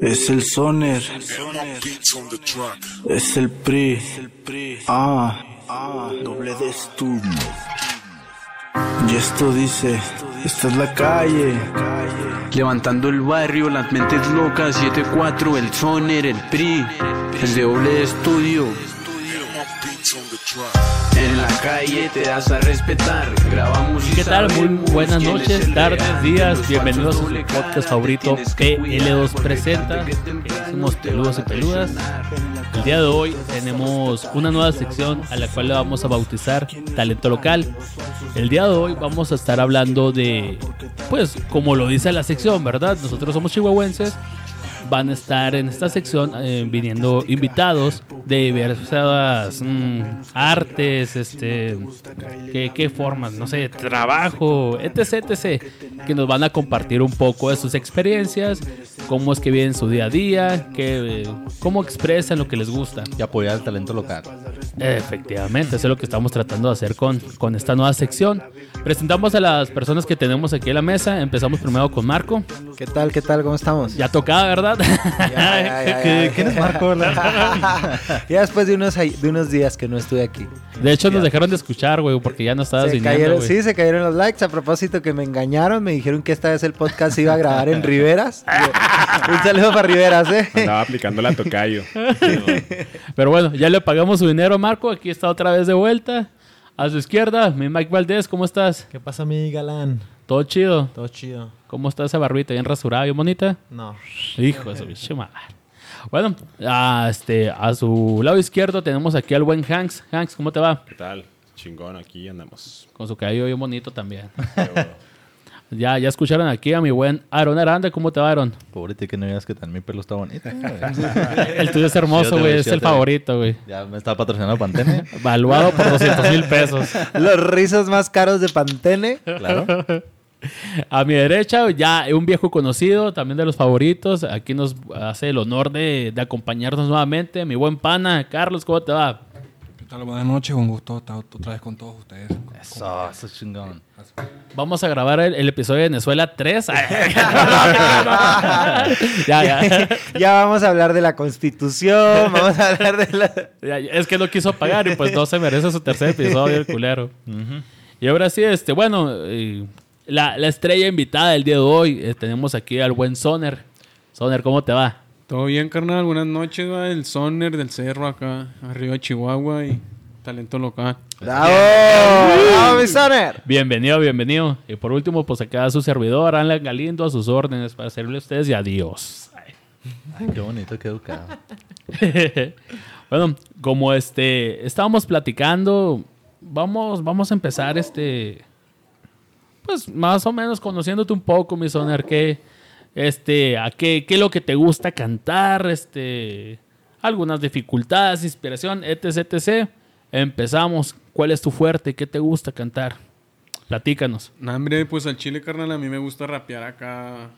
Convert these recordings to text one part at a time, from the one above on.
Es el Soner. Es el PRI. Ah, ah, doble de estudio. Y esto dice, esta es la calle. Levantando el barrio, las mentes locas, 7-4, el Soner, el PRI, el de doble de estudio. En la calle te das a respetar, grabamos y ¿Qué tal? Muy buenas noches, tardes, días. Bienvenidos a su podcast favorito tienes que PL2 cuidar, presenta. Somos peludos y peludas. El día de hoy tenemos una nueva sección a la cual le vamos a bautizar Talento Local. El día de hoy vamos a estar hablando de, pues, como lo dice la sección, ¿verdad? Nosotros somos chihuahuenses. Van a estar en esta sección eh, viniendo invitados de diversas mm, artes, este, ¿qué, qué formas, no sé, trabajo, etc, etc, que nos van a compartir un poco de sus experiencias, cómo es que viven su día a día, que, eh, cómo expresan lo que les gusta. y apoyar el talento local. Efectivamente, eso es lo que estamos tratando de hacer con, con esta nueva sección. Presentamos a las personas que tenemos aquí en la mesa. Empezamos primero con Marco. ¿Qué tal? ¿Qué tal? ¿Cómo estamos? Ya tocaba, ¿verdad? Ya, ya, ya, ya. ¿Quién es Marco? Ya después de unos, de unos días que no estuve aquí. De hecho, nos dejaron de escuchar, güey, porque ya no estabas Se viniendo, cayeron, sí, se cayeron los likes. A propósito que me engañaron, me dijeron que esta vez el podcast se iba a grabar en Riveras. Un saludo para Riveras, ¿eh? Andaba aplicando la tocayo. Pero bueno, ya le pagamos su dinero a Marco. Aquí está otra vez de vuelta. A su izquierda, mi Mike Valdés, ¿cómo estás? ¿Qué pasa, mi galán? ¿Todo chido? Todo chido. ¿Cómo está esa barbita? ¿Bien rasurada? ¿Bien bonita? No. Hijo de su bicho. Bueno, a, este, a su lado izquierdo tenemos aquí al buen Hanks. Hanks, ¿cómo te va? ¿Qué tal? Chingón, aquí andamos. Con su cabello bien bonito también. ya, ya escucharon aquí a mi buen Aaron Aranda. ¿Cómo te va, Aaron? Pobrete que no veas que tan mi pelo está bonito. El tuyo es hermoso, güey. Es el favorito, güey. ya me está patrocinando Pantene. Valuado por 200 mil pesos. Los rizos más caros de Pantene. Claro. A mi derecha, ya un viejo conocido, también de los favoritos. Aquí nos hace el honor de, de acompañarnos nuevamente. Mi buen pana, Carlos, ¿cómo te va? ¿Qué tal? Buenas noches, un gusto estar otra vez con todos ustedes. Eso, eso es chingón. Vamos a grabar el, el episodio de Venezuela 3. ya, ya. Ya vamos a hablar de la constitución, vamos a hablar de la... Es que no quiso pagar y pues no se merece su tercer episodio, el culero. Y ahora sí, este, bueno, eh, la, la estrella invitada del día de hoy, eh, tenemos aquí al buen Soner. Soner, ¿cómo te va? Todo bien, carnal. Buenas noches, va. El Soner del Cerro acá, arriba de Chihuahua y talento local. ¡Bravo! ¡Bravo, mi Soner! Bienvenido, bienvenido. Y por último, pues acá su servidor, Alan Galindo, a sus órdenes para servirle a ustedes y adiós. Ay, qué bonito, qué educado. bueno, como este estábamos platicando, vamos, vamos a empezar este. Pues más o menos conociéndote un poco, mi soner, que este, a qué, qué es lo que te gusta cantar, este, algunas dificultades, inspiración, etc, etc. Empezamos. ¿Cuál es tu fuerte? ¿Qué te gusta cantar? Platícanos. Nah, hombre, pues al chile, carnal, a mí me gusta rapear acá.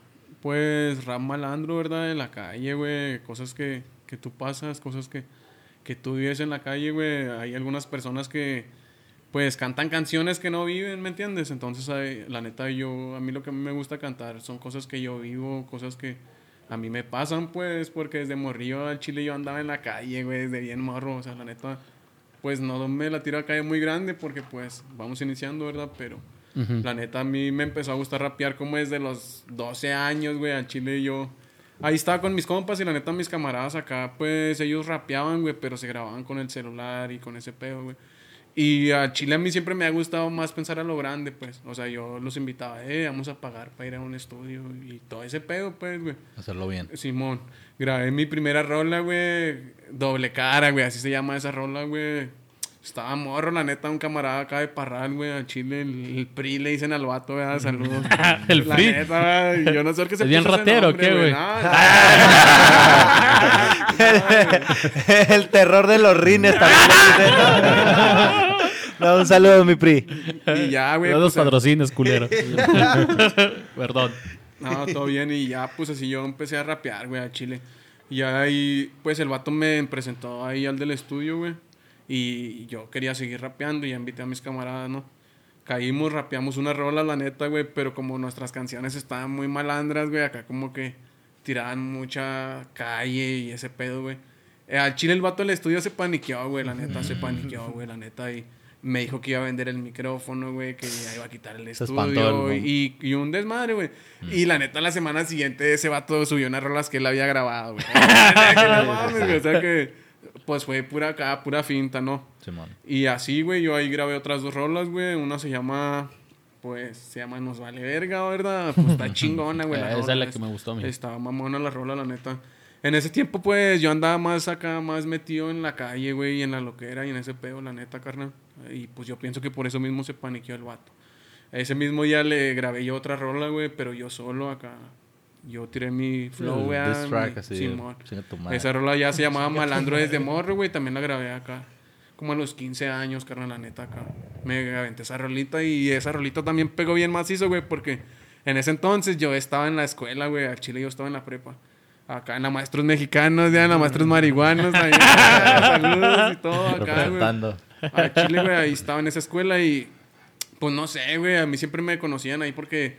Pues rap malandro, ¿verdad? En la calle, güey. Cosas que, que tú pasas, cosas que, que tú vives en la calle, güey. Hay algunas personas que, pues, cantan canciones que no viven, ¿me entiendes? Entonces, la neta, yo, a mí lo que me gusta cantar son cosas que yo vivo, cosas que a mí me pasan, pues, porque desde morrillo al chile yo andaba en la calle, güey, desde bien morro. O sea, la neta, pues, no me la tiro a calle muy grande porque, pues, vamos iniciando, ¿verdad? Pero... La neta, a mí me empezó a gustar rapear como desde los 12 años, güey, al chile yo... Ahí estaba con mis compas y la neta mis camaradas acá, pues ellos rapeaban, güey, pero se grababan con el celular y con ese pedo, güey. Y a Chile a mí siempre me ha gustado más pensar a lo grande, pues. O sea, yo los invitaba, eh, vamos a pagar para ir a un estudio y todo ese pedo, pues, güey. Hacerlo bien. Simón, grabé mi primera rola, güey. Doble cara, güey. Así se llama esa rola, güey. Estaba morro, la neta, un camarada acá de Parral, güey. A Chile, el, el PRI le dicen al vato, güey. Saludos. El la PRI. neta, güey, yo no sé por qué se ¿Es bien ratero nombre, qué, güey? El terror de los rines también. No, un saludo, mi PRI. y ya, güey. No los pues, patrocines, culero. Perdón. No, todo bien. Y ya, pues así yo empecé a rapear, güey, a Chile. Y ya ahí, pues el vato me presentó ahí al del estudio, güey. Y yo quería seguir rapeando y ya invité a mis camaradas, ¿no? Caímos, rapeamos una rola, la neta, güey, pero como nuestras canciones estaban muy malandras, güey, acá como que tiraban mucha calle y ese pedo, güey. Eh, al chile el vato del estudio se paniqueó, güey, la neta, se paniqueó, güey, la neta. Y me dijo que iba a vender el micrófono, güey, que ya iba a quitar el Se estudio. el- y, y un desmadre, güey. Y la neta, la semana siguiente ese vato subió unas rolas que él había grabado, güey, o sea que, pues fue pura acá, pura finta, ¿no? Simón. Y así, güey, yo ahí grabé otras dos rolas, güey. Una se llama, pues, se llama Nos Vale Verga, ¿verdad? Pues está chingona, güey. Esa es rola, la que me gustó a mí. Estaba mamona la rola, la neta. En ese tiempo, pues, yo andaba más acá, más metido en la calle, güey, y en la loquera y en ese pedo, la neta, carnal. Y pues yo pienso que por eso mismo se paniqueó el vato. Ese mismo día le grabé yo otra rola, güey, pero yo solo acá. Yo tiré mi flow, güey. Simón. Esa rola ya se llamaba Malandro desde morro, güey. También la grabé acá. Como a los 15 años, carnal, la neta, acá. Me aventé esa rolita y esa rolita también pegó bien macizo, güey, porque en ese entonces yo estaba en la escuela, güey. Al Chile yo estaba en la prepa. Acá en la Maestros Mexicanos, ya en la Maestros Marihuanos, ahí, saludos y todo acá, güey. A Chile, güey, ahí estaba en esa escuela y pues no sé, güey, a mí siempre me conocían ahí porque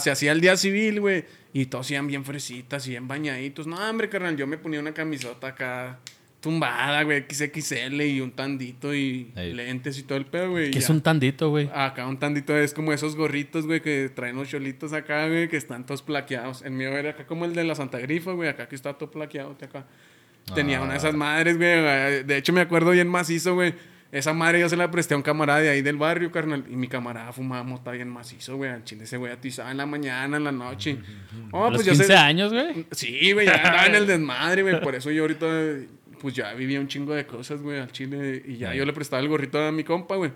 se hacía el día civil, güey, y todos iban bien fresitas y bien bañaditos. No, hombre, carnal, yo me ponía una camisota acá tumbada, güey, XXL y un tandito y Ey. lentes y todo el pedo, güey. y Que es ya. un tandito, güey. Acá un tandito es como esos gorritos, güey, que traen los cholitos acá, güey, que están todos plaqueados. El mío era acá como el de la Santa Grifa, güey, acá que está todo plaqueado, acá. Tenía una de esas madres, güey. De hecho, me acuerdo bien macizo, güey. Esa madre yo se la presté a un camarada de ahí del barrio, carnal. Y mi camarada fumaba mota bien macizo, güey. Al chile ese güey atizaba en la mañana, en la noche. Oh, A los pues yo 15 sé- años, güey. Sí, güey, ya andaba en el desmadre, güey. Por eso yo ahorita, pues ya vivía un chingo de cosas, güey, al chile. Y ya yo le prestaba el gorrito a mi compa, güey.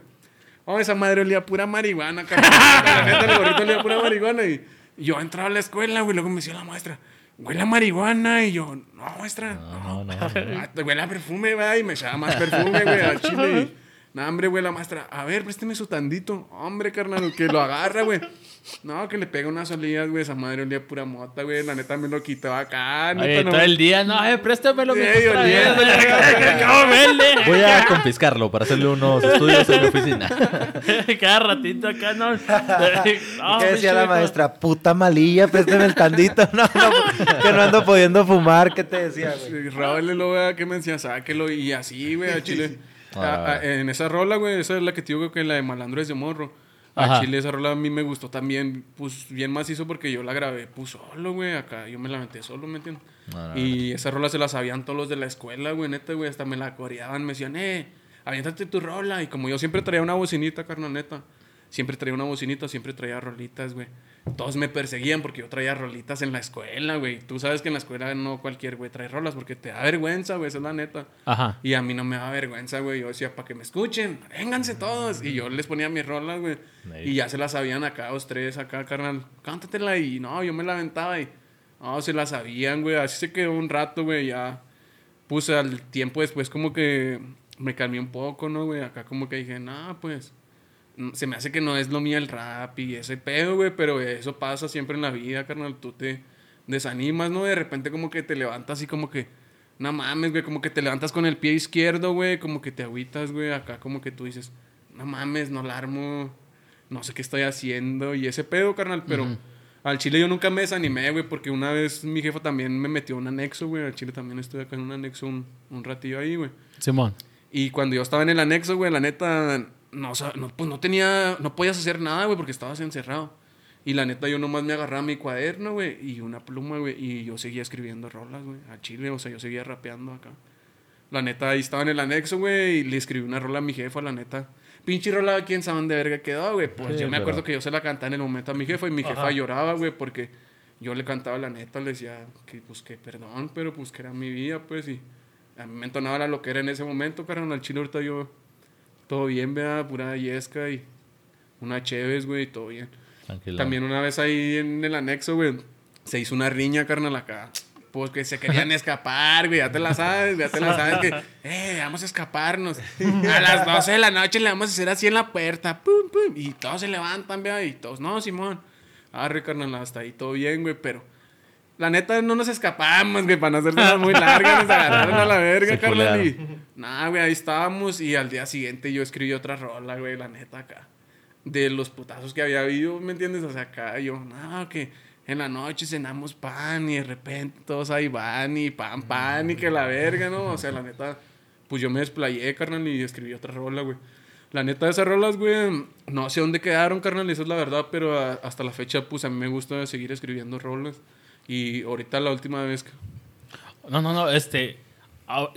Oh, esa madre olía pura marihuana, cabrón. La neta, el gorrito olía pura marihuana. Y y yo entraba a la escuela, güey. Luego me decía la maestra, huele a marihuana. Y yo, no, maestra. No, no, no. Ah, huele a perfume, güey. Y me echaba más perfume, güey, al chile. No, hombre, güey, la maestra. A ver, présteme su tandito. Hombre, carnal, que lo agarra, güey. No, que le pega unas olidas, güey. Esa madre olía pura mota, güey. La neta me lo quitaba acá. Oye, neta, no- todo el día, no, eh, préstamelo, Sí. Voy a confiscarlo para hacerle unos estudios en mi oficina. Cada ratito acá, ¿no? No, ¿Qué decía la maestra? Puta malilla, préstame el tandito. No, no, que no ando pudiendo fumar. ¿Qué te decía, güey? Raúl lo vea que me decía, sáquelo. Y así, güey, a Chile. Ah. A- a- en esa rola, güey, esa es la que te digo que la de Malandro es de morro. A. Chile esa rola a mí me gustó también, pues bien macizo porque yo la grabé pues solo, güey, acá yo me la metí solo, ¿me entiendes? No, no, y esa rola se la sabían todos los de la escuela, güey, neta, güey, hasta me la coreaban, me decían, eh, aviéntate tu rola. Y como yo siempre traía una bocinita, carnal, neta, siempre traía una bocinita, siempre traía rolitas, güey. Todos me perseguían porque yo traía rolitas en la escuela, güey. Tú sabes que en la escuela no cualquier güey trae rolas porque te da vergüenza, güey, esa es la neta. Ajá. Y a mí no me da vergüenza, güey. Yo decía, para que me escuchen, vénganse todos. Y yo les ponía mis rolas, güey. Y ya se las sabían acá, dos, tres, acá, carnal. Cántatela. Y no, yo me la aventaba y... No, se la sabían, güey. Así se quedó un rato, güey. Ya puse al tiempo después como que me calmé un poco, ¿no, güey? Acá como que dije, no, pues... Se me hace que no es lo mío el rap y ese pedo, güey. Pero eso pasa siempre en la vida, carnal. Tú te desanimas, ¿no? De repente como que te levantas y como que... No mames, güey, como que te levantas con el pie izquierdo, güey, como que te agüitas, güey, acá como que tú dices, no mames, no la armo, no sé qué estoy haciendo, y ese pedo, carnal, pero al chile yo nunca me desanimé, güey, porque una vez mi jefa también me metió un anexo, güey, al chile también estuve acá en un anexo un, un ratillo ahí, güey. Simón. Y cuando yo estaba en el anexo, güey, la neta, no, sa- no, pues no tenía, no podías hacer nada, güey, porque estabas encerrado. Y la neta, yo nomás me agarraba mi cuaderno, güey, y una pluma, güey, y yo seguía escribiendo rolas, güey, a Chile, o sea, yo seguía rapeando acá. La neta, ahí estaba en el anexo, güey, y le escribí una rola a mi jefa, la neta. Pinche rola, quién sabe dónde verga quedó, güey. Pues Sí, yo me acuerdo pero- que yo se la cantaba en el momento a mi jefa y mi jefa lloraba, güey, porque yo le cantaba la neta, le decía que, pues, que perdón, pero pues que era mi vida, pues, y a mí me entonaba la loquera en ese momento, carnal. Al chile ahorita yo, todo bien, vea, pura yesca y una cheves, güey, y todo bien. Tranquilo. También una vez ahí en el anexo, güey, se hizo una riña, carnal, acá. Pues que se querían escapar, güey, ya te la sabes, ya te la sabes que, eh, vamos a escaparnos. A las 12 de la noche le vamos a hacer así en la puerta, pum, pum, y todos se levantan, vea, y todos, no, Simón. Arre, carnal, hasta ahí todo bien, güey, pero la neta no nos escapamos, güey, para no hacerla muy larga, nos agarraron a la verga, carnal, y nada, güey, ahí estábamos, y al día siguiente yo escribí otra rola, güey, la neta, acá de los putazos que había habido, ¿me entiendes? O sea, acá yo, no, que en la noche cenamos pan y de repente todos ahí van y pan, pan y que la verga, ¿no? O sea, la neta, pues yo me desplayé, carnal, y escribí otra rola, güey. La neta de esas rolas, güey, no sé dónde quedaron, carnal, esa es la verdad, pero a- hasta la fecha, pues a mí me gusta seguir escribiendo rolas. Y ahorita la última vez que... No, no, no, este.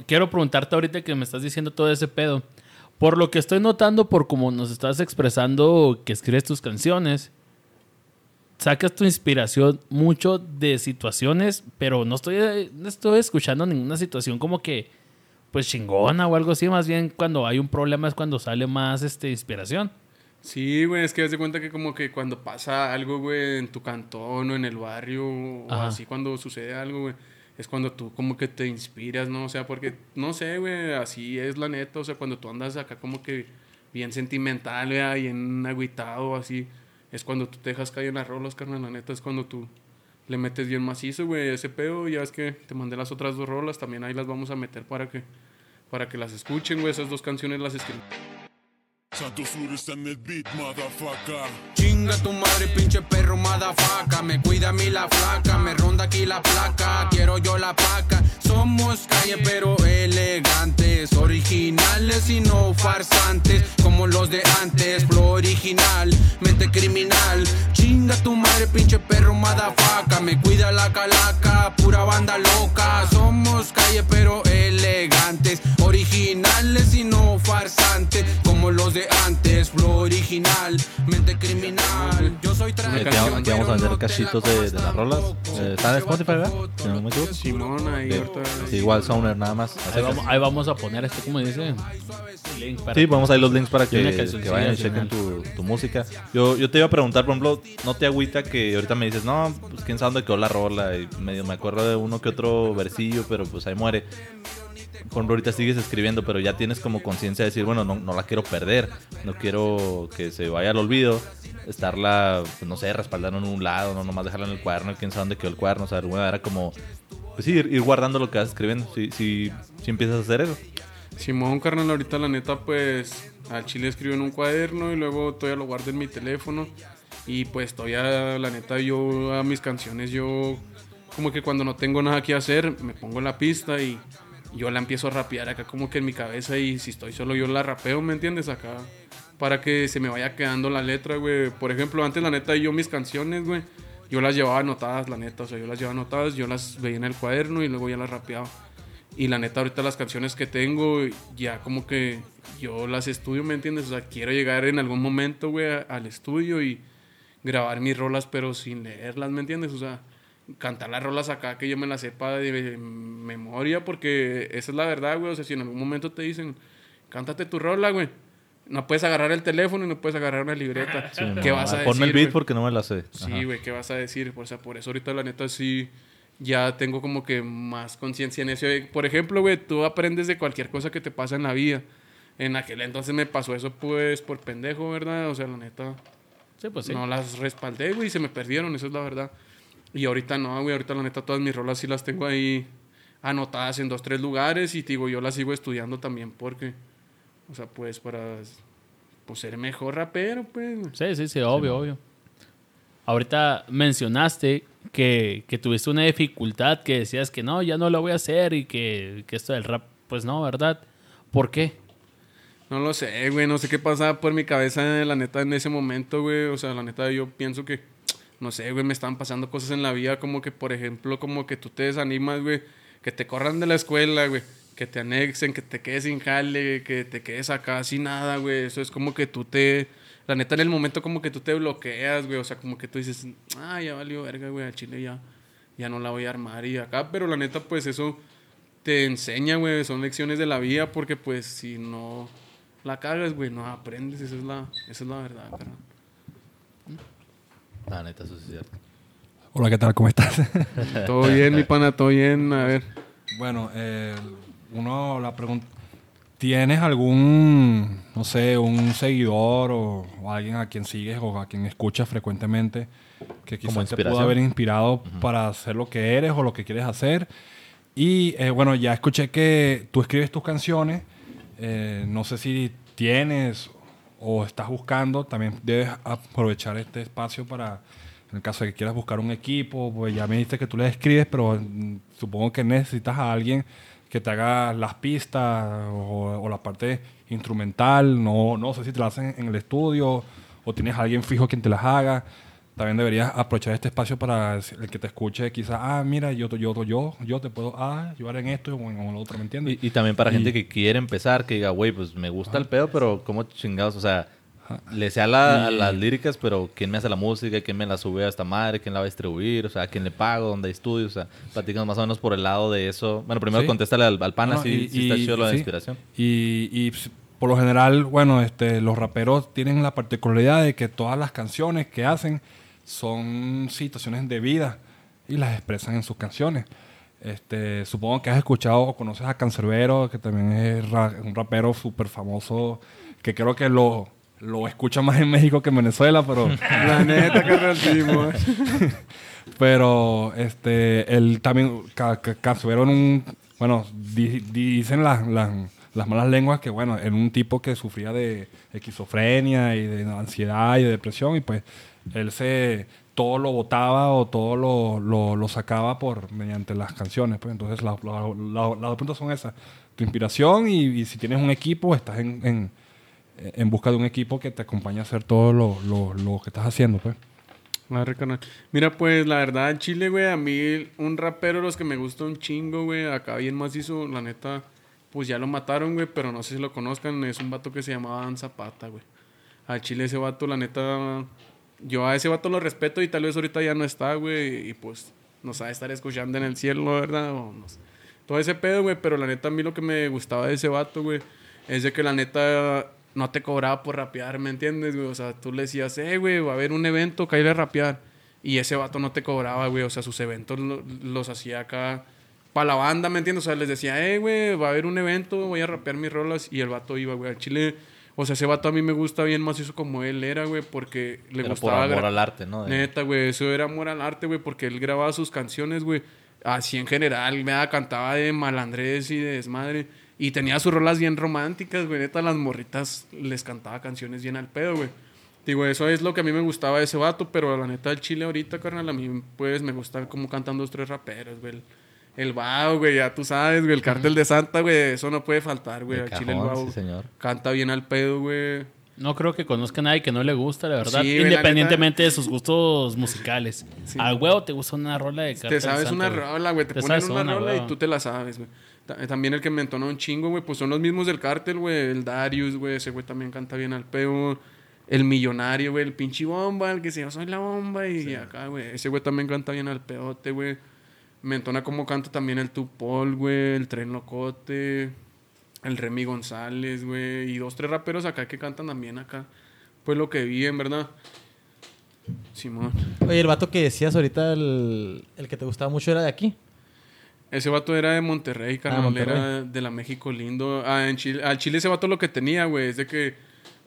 Quiero preguntarte ahorita que me estás diciendo todo ese pedo. Por lo que estoy notando, por cómo nos estás expresando que escribes tus canciones, sacas tu inspiración mucho de situaciones, pero no estoy, no estoy escuchando ninguna situación como que, pues chingona o algo así. Más bien, cuando hay un problema es cuando sale más este, inspiración. Sí, güey, es que de cuenta que como que cuando pasa algo, güey, en tu cantón o en el barrio, o Ajá. así cuando sucede algo, güey, es cuando tú como que te inspiras, ¿no? O sea, porque, no sé, güey, así es la neta, o sea, cuando tú andas acá como que bien sentimental, güey, bien agüitado, así, es cuando tú te dejas caer en las rolas, carnal, la neta, es cuando tú le metes bien macizo, güey, ese pedo, ya es que te mandé las otras dos rolas, también ahí las vamos a meter para que, para que las escuchen, güey, esas dos canciones las escribí. Santos Flores en el beat, motherfucker. Chinga tu madre, pinche perro, madafaca. Me cuida a mí la flaca, me ronda aquí la placa. Quiero yo la paca. Somos calle, pero elegantes. Originales y no farsantes. Como los de antes. Flow original, mente criminal. Chinga tu madre, pinche perro, madafaca. Me cuida la calaca, pura banda loca. Somos calle, pero elegantes. Originales y no farsantes. Como los de antes. Flow original, mente criminal. Yo soy Aquí vamos, a vender cachitos de, de las rolas. Eh, ¿Están en Spotify, verdad? Si no me equivoco. Simón, ahí Sí, ahorita... sí, igual Soner nada más. Ahí vamos, ahí vamos a poner este, como dice, link para Sí, vamos ahí los links para Y que, que vayan y chequen tu, tu música. Yo, yo te iba a preguntar, por ejemplo, ¿no te agüita que ahorita me dices, no, pues quién sabe dónde quedó la rola? Y medio me acuerdo de uno que otro versillo, pero pues ahí muere. Por ejemplo, ahorita sigues escribiendo, pero ya tienes como conciencia de decir, bueno, no, no la quiero perder, no quiero que se vaya al olvido, estarla, pues, no sé, respaldando en un lado, no nomás dejarla en el cuaderno, quién sabe dónde quedó el cuaderno, o sea, manera como, pues ir, ir guardando lo que vas escribiendo, si, si, si empiezas a hacer eso. Simón, carnal, ahorita la neta, pues al chile escribo en un cuaderno y luego todavía lo guardo en mi teléfono. Y pues todavía, la neta, yo a mis canciones, yo como que cuando no tengo nada que hacer, me pongo la pista y yo la empiezo a rapear acá como que en mi cabeza y si estoy solo yo la rapeo, ¿me entiendes? Acá para que se me vaya quedando la letra, güey. Por ejemplo, antes la neta yo mis canciones, güey, yo las llevaba anotadas, la neta, o sea, yo las llevaba anotadas, yo las veía en el cuaderno y luego ya las rapeaba. Y la neta, ahorita las canciones que tengo, ya como que yo las estudio, ¿me entiendes? O sea, quiero llegar en algún momento, güey, al estudio y grabar mis rolas, pero sin leerlas, ¿me entiendes? O sea, cantar las rolas acá que yo me las sepa de memoria, porque esa es la verdad, güey. O sea, si en algún momento te dicen, cántate tu rola, güey. No puedes agarrar el teléfono y no puedes agarrar una libreta. ¿Qué No, vas a decir? Ponme el beat güey? porque no me la sé. Sí, güey, ¿qué vas a decir? O sea, por eso ahorita la neta sí ya tengo como que más conciencia en eso. Por ejemplo, güey, tú aprendes de cualquier cosa que te pasa en la vida. En aquel entonces me pasó eso pues por pendejo, ¿verdad? O sea, la neta Sí, pues sí. no las respaldé, güey, y se me perdieron, eso es la verdad. Y ahorita no, güey, ahorita la neta todas mis rolas sí las tengo ahí anotadas en dos, tres lugares y digo, yo las sigo estudiando también porque, o sea, pues para pues, ser mejor rapero, pues. Sí, sí, sí, obvio, obvio. Ahorita mencionaste que, que tuviste una dificultad, que decías que no, ya no lo voy a hacer y que, que esto del rap, pues no, ¿verdad? ¿Por qué? No lo sé, güey, no sé qué pasaba por mi cabeza, la neta, en ese momento, güey. O sea, la neta, yo pienso que, no sé, güey, me estaban pasando cosas en la vida, como que, por ejemplo, como que tú te desanimas, güey, que te corran de la escuela, güey, que te anexen, que te quedes sin jale, que te quedes acá sin nada, güey. Eso es como que tú te, la neta, en el momento, como que tú te bloqueas, güey. O sea, como que tú dices, ah, ya valió verga, güey, al chile ya, ya no la voy a armar y acá, pero la neta, pues eso te enseña, güey, son lecciones de la vida, porque, pues, si no la cagas, güey, no aprendes, esa es la, esa es la verdad, carnal. La neta, eso sí es cierto. Hola, ¿qué tal? ¿Cómo estás? Todo bien, mi pana, todo bien, a ver. bueno, eh, uno la pregunta... ¿Tienes algún, no sé, un seguidor o, o alguien a quien sigues o a quien escuchas frecuentemente que Como quizás te pudo haber inspirado para hacer lo que eres o lo que quieres hacer? Y eh, bueno, ya escuché que tú escribes tus canciones. eh, no sé si tienes o estás buscando. También debes aprovechar este espacio para En el caso de que quieras buscar un equipo, pues ya me dijiste que tú le escribes, pero mm, supongo que necesitas a alguien que te haga las pistas o, o la parte instrumental. No, no sé si te la hacen en el estudio o tienes a alguien fijo quien te las haga. También deberías aprovechar este espacio para el que te escuche, quizás, ah, mira, yo, yo, yo, yo te puedo ah, ayudar en esto o en, lo otro, ¿me entiendes? Y, y también para Y- gente que quiere empezar, que diga, güey, pues me gusta el pedo, pero ¿cómo chingados? O sea, le sé a, la- a Y- las líricas, pero ¿quién me hace la música? ¿Quién me la sube a esta madre? ¿Quién la va a distribuir? O sea, ¿quién le pago? ¿Dónde hay estudios? O sea, platícanos más o menos por el lado de eso. Bueno, primero Sí. contéstale al, al pana No, si, y- si está chido sí. inspiración. Y, y, pues, por lo general, bueno, este, los raperos tienen la particularidad de que todas las canciones que hacen son situaciones de vida y las expresan en sus canciones. Este, supongo que has escuchado o conoces a Cancerbero, que también es ra- un rapero súper famoso, que creo que lo, lo escucha más en México que en Venezuela, pero... La neta, carnal, sí, mo. Pero este, él también, Ca- Ca- Cancerbero en un, bueno, di- dicen las, las, las malas lenguas que, bueno, era un tipo que sufría de esquizofrenia y de ansiedad y de depresión y pues él se, todo lo botaba o todo lo, lo, sacaba por, mediante las canciones, pues entonces la- la- la- las dos puntos son esas, tu inspiración y, si tienes un equipo, estás en, en, en busca de un equipo que te acompañe a hacer todo lo, lo, que estás haciendo, pues. Carnal. Mira, pues la verdad, Chile, güey, a mí un rapero los que me gusta un chingo, güey, acá bien macizo, la neta, pues ya lo mataron, güey, pero no sé si lo conozcan, es un vato que se llamaba Dan Zapata, güey. A Chile ese vato, la neta, yo a ese vato lo respeto y tal vez ahorita ya no está, güey, y pues nos ha de estar escuchando en el cielo, ¿verdad? O. Todo ese pedo, güey, pero la neta a mí lo que me gustaba de ese vato, güey, es de que la neta no te cobraba por rapear, ¿me entiendes, güey? O sea, tú le decías, eh, güey, va a haber un evento, caerle a rapear. Y ese vato no te cobraba, güey. O sea, sus eventos lo- los hacía acá para la banda, ¿me entiendes? O sea, les decía, eh, güey, va a haber un evento, voy a rapear mis rolas. Y el vato iba, güey, al chile. O sea, ese vato a mí me gusta bien más eso como él era, güey, porque le Era por gustaba. amor al arte, ¿no? De- Neta, güey, eso era amor al arte, güey, porque él grababa sus canciones, güey, así en general, me cantaba de malandrés y de desmadre. Y tenía sus rolas bien románticas, güey, neta, las morritas les cantaba canciones bien al pedo, güey. Digo, eso es lo que a mí me gustaba de ese vato, pero la neta, el chile ahorita, carnal, a mí, pues, me gusta como cantan dos, tres raperos, güey. El, el Bao, güey, ya tú sabes, güey, el Cártel de Santa, güey, eso no puede faltar, güey. De Al chile el Bao sí, señor. canta bien al pedo, güey. No creo que conozca a nadie que no le gusta, la verdad. Sí, la independientemente de sus gustos musicales. Al huevo te gusta una rola de Te Cartel sabes Santa, una güey. rola, güey. Te, Te ponen sabes una una, rola y tú te la sabes, güey. Ta- También el que me entona un chingo, güey, pues son los mismos del cártel, güey. El Darius, güey. Ese güey también canta bien al peo. El millonario, güey. El pinche bomba, el que se llama Soy la bomba. Y acá, güey. Ese güey también canta bien al peote, güey. Me entona como canta también el Tupol, güey. El Tren Locote. El Remy González, güey. Y dos, tres raperos acá que cantan también acá. Pues lo que vi, en verdad. Simón. Oye, el vato que decías ahorita, el, el que te gustaba mucho era de aquí. Ese vato era de Monterrey, carnal. Ah, Monterrey. Era de la México lindo. Ah, en Chile, al Chile ese vato lo que tenía, güey, es de que...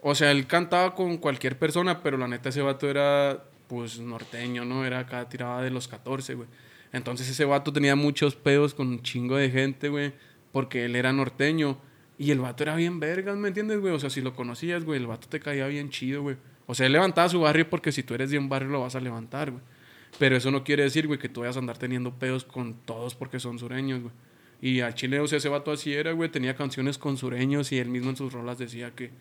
O sea, él cantaba con cualquier persona, pero la neta ese vato era, pues, norteño, ¿no? Era acá tirada de los 14, güey. Entonces ese vato tenía muchos pedos con un chingo de gente, güey, porque él era norteño. Y el vato era bien vergas, ¿me entiendes, güey? O sea, si lo conocías, güey, el vato te caía bien chido, güey. O sea, él levantaba su barrio porque si tú eres de un barrio lo vas a levantar, güey. Pero eso no quiere decir, güey, que tú vayas a andar teniendo pedos con todos porque son sureños, güey. Y al chile, o sea, ese vato así era, güey. Tenía canciones con sureños y él mismo en sus rolas decía que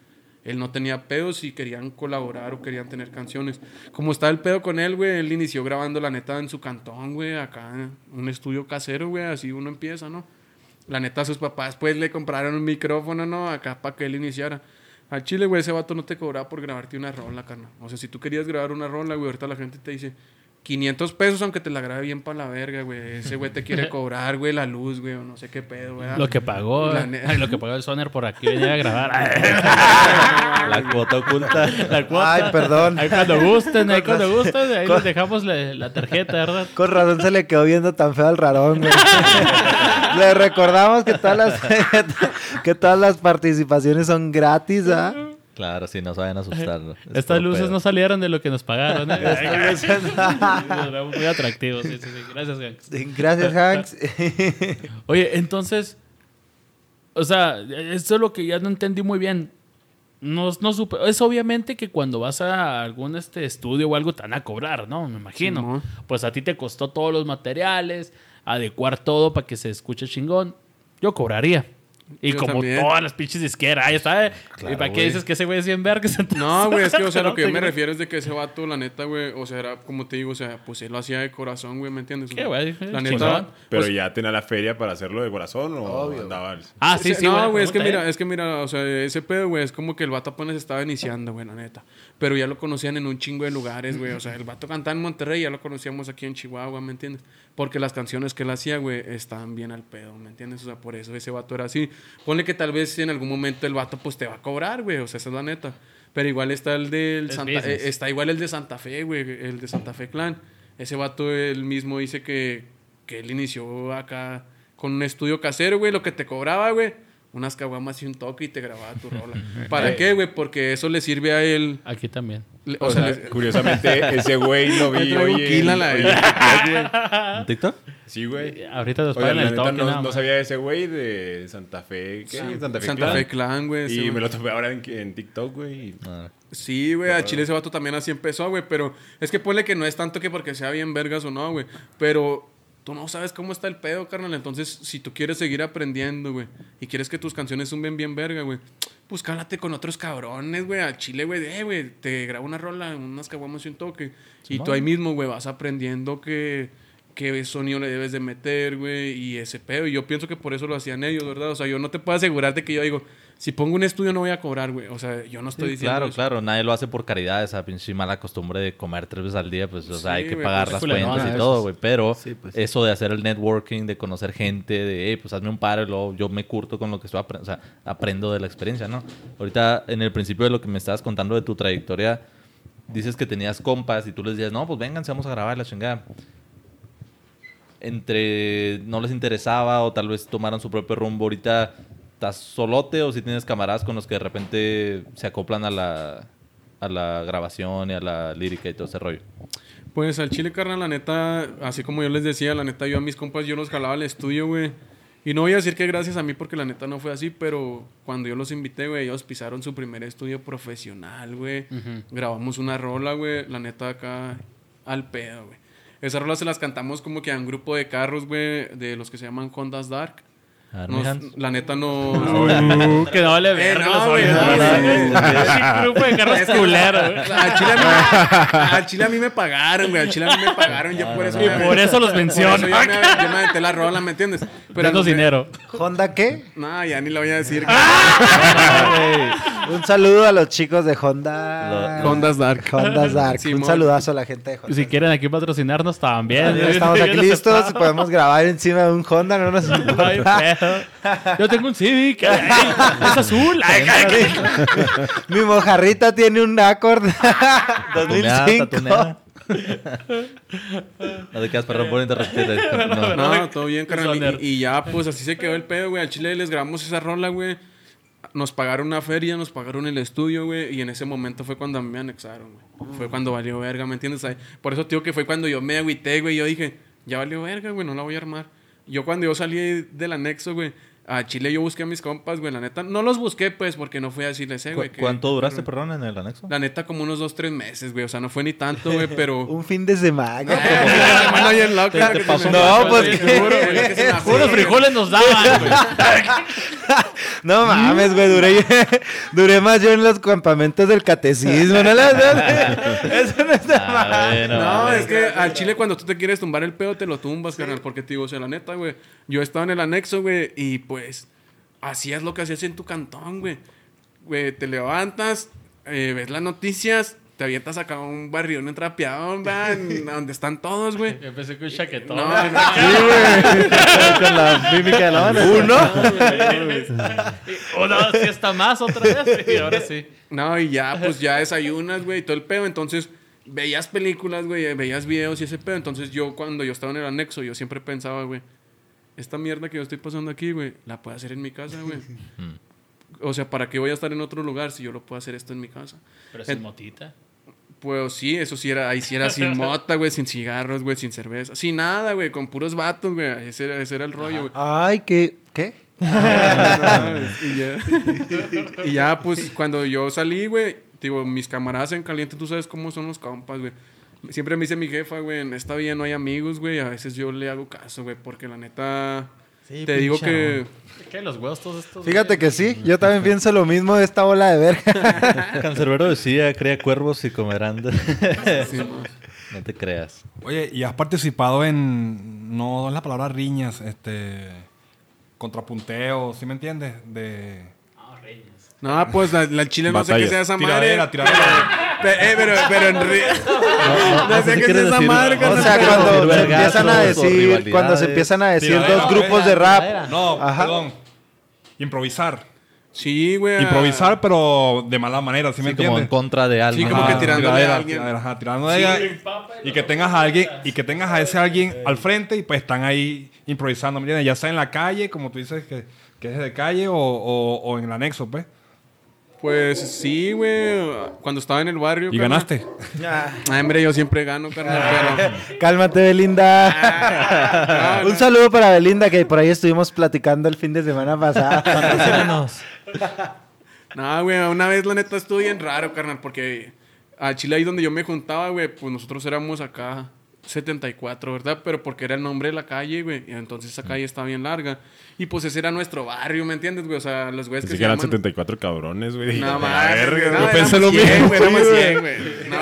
él no tenía pedos y querían colaborar o querían tener canciones. Como está el pedo con él, güey, él inició grabando la neta en su cantón, güey, acá un estudio casero, güey, así uno empieza, ¿no? La neta, sus papás, pues, le compraron un micrófono, ¿no? Acá para que él iniciara. Al chile, güey, ese vato no te cobraba por grabarte una rola, carnal. O sea, si tú querías grabar una rola, güey, ahorita la gente te dice 500 pesos aunque te la grabe bien para la verga, güey. Ese güey te quiere cobrar, güey, la luz, güey, o no sé qué pedo, güey. Lo que pagó, ay, lo que pagó el Soner por aquí venir a grabar. La cuota oculta. La cuota. Ay, perdón. Ahí cuando gusten, ahí cuando gusten, ahí Con- les dejamos la, la tarjeta, ¿verdad? Con razón se le quedó viendo tan feo al rarón, güey. le recordamos que todas las que todas las participaciones son gratis, ¿ah? Claro, sí, no se vayan a asustar. ¿no? Es Estas luces pedo. no salieron de lo que nos pagaron. ¿eh? Estas luces- muy atractivos. Sí, sí, sí. Gracias, Hank. Gracias, Hanks. Oye, entonces, o sea, esto es lo que ya no entendí muy bien. no, no supe. Es obviamente que cuando vas a algún este estudio o algo te van a cobrar, ¿no? Me imagino. Pues a ti te costó todos los materiales, adecuar todo para que se escuche chingón. Yo cobraría. Y Yo como también. todas las pinches disqueras, ahí está. ¿eh? ¿Y para qué dices que ese güey es 100 vergas? No, güey, es que, o sea, lo que yo me refiero es de que ese vato, la neta, güey, o sea, era como te digo, o sea, pues él lo hacía de corazón, güey, ¿me entiendes? ¿Qué, güey? La Chingón. neta. Pero pues, ya tenía la feria para hacerlo de corazón o Obvio. andaba. Ah, sí, sí. no, güey, es que mira, ¿eh? es que mira, o sea, ese pedo, güey, es como que el vato apenas estaba iniciando, güey, la neta. Pero ya lo conocían en un chingo de lugares, güey. O sea, el vato cantaba en Monterrey, ya lo conocíamos aquí en Chihuahua, ¿me entiendes? Porque las canciones que él hacía, güey, estaban bien al pedo, ¿me entiendes? O sea, por eso ese vato era así. Ponle que tal vez en algún momento el vato, pues, te va a cobrar, güey. O sea, esa es la neta. Pero igual está el del Santa... eh, está igual el de Santa Fe, güey. El de Santa Fe Clan. Ese vato, él mismo dice que, que él inició acá con un estudio casero, güey. Lo que te cobraba, güey. Unas caguamas y un toque y te grababa tu rola. ¿Para qué, güey? Porque eso le sirve a él. Aquí también. Le- O, sea, le- curiosamente, ese güey lo vi TikTok, güey. ¿En TikTok? Sí, güey. Ahorita nos Oiga, pagan el toque no, nada no sabía de ese güey de Santa Fe. ¿Qué? Sí, Santa Fe Santa Clan. Fe Clan, güey. sí, Y me lo topé ahora en, en TikTok, güey. Ah. Sí, güey, a Chile ese vato también así empezó, güey, pero es que ponle que no es tanto que porque sea bien vergas o no, güey, pero tú no sabes cómo está el pedo, carnal, entonces si tú quieres seguir aprendiendo, güey, y quieres que tus canciones suben bien verga, güey, pues cálate con otros cabrones, güey, al Chile, güey, de, eh, güey, te grabo una rola, unas caguamas y un toque, y tú ahí mismo, güey, vas aprendiendo que qué sonido le debes de meter, güey, y ese pedo. Y yo pienso que por eso lo hacían ellos, ¿verdad? O sea, yo no te puedo asegurar de que yo digo, si pongo un estudio no voy a cobrar, güey. O sea, yo no estoy Sí, diciendo claro, eso. claro. Nadie lo hace por caridad, esa pinche mala costumbre de comer tres veces al día. Pues, o sea, Sí, hay que pagar pues, las cuentas y veces. todo, güey. Pero Sí, pues. eso de hacer el networking, de conocer gente, de, hey, pues hazme un paro y luego yo me curto con lo que estoy aprendiendo. O sea, aprendo de la experiencia, ¿no? Ahorita, en el principio de lo que me estabas contando de tu trayectoria, dices que tenías compas y tú les decías, no, pues vengan, vamos a grabar la chingada. Entre no les interesaba o tal vez tomaron su propio rumbo. Ahorita estás solote o si tienes camaradas con los que de repente se acoplan a la, a la grabación y a la lírica y todo ese rollo. Pues al chile, carnal, la neta, así como yo les decía, la neta, yo a mis compas, yo los jalaba al estudio, güey. Y no voy a decir que gracias a mí, porque la neta no fue así, pero cuando yo los invité, güey, ellos pisaron su primer estudio profesional, güey. Grabamos una rola, güey, la neta acá al pedo, güey. Esa rola se las cantamos como que a un grupo de carros, güey, de los que se llaman Hondas Dark. A ver, Nos- la neta no... Uh, que no vale Eh, no, los no, Grupo de carros culero, güey. Al chile, a mí, chile a mí me pagaron, güey. Al chile a mí me pagaron. Ya por eso Y por eso los menciono. yo me aventé la rola, ¿me entiendes? No dinero. ¿Honda qué? No, ya ni lo voy a decir. Un saludo a los chicos de Honda. Hondas Dark. Honda Dark. Un saludazo a la gente de Honda. Si quieren aquí patrocinarnos también. Estamos aquí listos, podemos grabar encima de un Honda, no nos No importa. Yo tengo un Civic. es azul. Mi mojarrita tiene un Accord Tatuneada, 2005. tatuneada. No te quedas perdón por interrumpir. No. No, todo bien, carnal. Y, y ya, pues así se quedó el pedo, güey. Al chile les grabamos esa rola, güey. Nos pagaron una feria, nos pagaron el estudio, güey. Y en ese momento fue cuando a mí me anexaron, güey. Fue cuando valió verga, ¿me entiendes? Por eso te digo que fue cuando yo me agüité, güey. Yo dije, ya valió verga, güey, no la voy a armar. Yo cuando yo salí del anexo, güey, a Chile yo busqué a mis compas, güey. La neta, no los busqué, pues, porque no fue así, les sé, ¿Cu- güey. que- ¿Cuánto duraste, perdón, en el anexo? La neta, como unos dos, tres meses, güey. O sea, no fue ni tanto, güey, pero... Un fin de semana. La semana bien loca, Te- te que se pasó me- No, pues, Sí, ¿qué? seguro, güey, que se frijoles nos daban, güey. No mames, güey, duré, duré más yo en los campamentos del catecismo, ¿no? Eso no está mal. Ah, bueno, No, es que al chile cuando tú te quieres tumbar el pedo, te lo tumbas, carnal. Porque te digo, o sea, la neta, güey. Yo estaba en el anexo, güey, y pues hacías lo que hacías en tu cantón, güey. Güey, te levantas, eh, ves las noticias, te avientas acá un barrión en trapeadón, van, donde están todos, güey. Yo pensé que un chaquetón. No, güey. Con la mímica de la mano. Uno. Uno, sí está más otra vez. Y ahora sí. No, y ya, pues ya desayunas, güey, y todo el pedo. Entonces, veías películas, güey, veías videos y ese pedo. Entonces, yo cuando yo estaba en el anexo, yo siempre pensaba, güey, esta mierda que yo estoy pasando aquí, güey, la puedo hacer en mi casa, güey. O sea, ¿para qué voy a estar en otro lugar si yo lo puedo hacer esto en mi casa? Pero sin motita. Pues sí, eso sí era, ahí sí era sin mota, güey, sin cigarros, güey, sin cerveza, sin nada, güey, con puros vatos, güey. Ese, era- ese era el rollo, güey. Ay, ¿qué? ¿Qué? y, ya, y ya, pues, cuando yo salí, güey, digo, mis camaradas en caliente, tú sabes cómo son los compas, güey. Siempre me dice mi jefa, güey, en esta vida no hay amigos, güey. A veces yo le hago caso, güey, porque la neta... Sí, te digo que... ¿Qué? Los huevos todos estos. Fíjate que sí, yo también pienso lo mismo de esta bola de verga. Cancerbero decía, cría cuervos y comerán. de-". Sí, no te creas. Oye, ¿y has participado en, no es la palabra riñas, este, contrapunteo, ¿sí me entiendes? De... No, pues la, la chile no sé qué sea esa Tiradera, madre. tiradera. Pe- eh, pero, pero en No, No sé qué es esa no O sea, cuando se empiezan a decir, cuando se empiezan a decir Tiradera, dos grupos de rap. tiradera. No, Ajá. perdón. Improvisar. Sí, güey. Improvisar, pero de mala manera, ¿sí me Sí, como en entiendes? contra de algo. Sí, como que tirándole a tiradera, alguien. tiradera, ajá, tirándole a alguien. Y que tengas a alguien, y que tengas a ese alguien al frente y pues están ahí improvisando, ¿me entiendes? Ya sea en la calle, como tú dices que, que es de calle, o, o- o en el anexo, pues. Pues sí, güey. Cuando estaba en el barrio. Y carnal. ganaste. Ah, hombre, yo siempre gano, carnal, pero... Cálmate, Belinda. Un saludo para Belinda, que por ahí estuvimos platicando el fin de semana pasado. Patrocínanos. No, güey, una vez la neta estuvo bien raro, carnal, porque a Chile ahí donde yo me juntaba, güey, pues nosotros éramos acá 74, ¿verdad? Pero porque era el nombre de la calle, güey, y entonces esa calle está bien larga. Y pues ese era nuestro barrio, ¿me entiendes, güey? O sea, los güeyes que Pensé se que eran llaman... 74 cabrones, güey. No, más, éramos pensé lo 100, mismo, güey, éramos güey. 100, güey. No,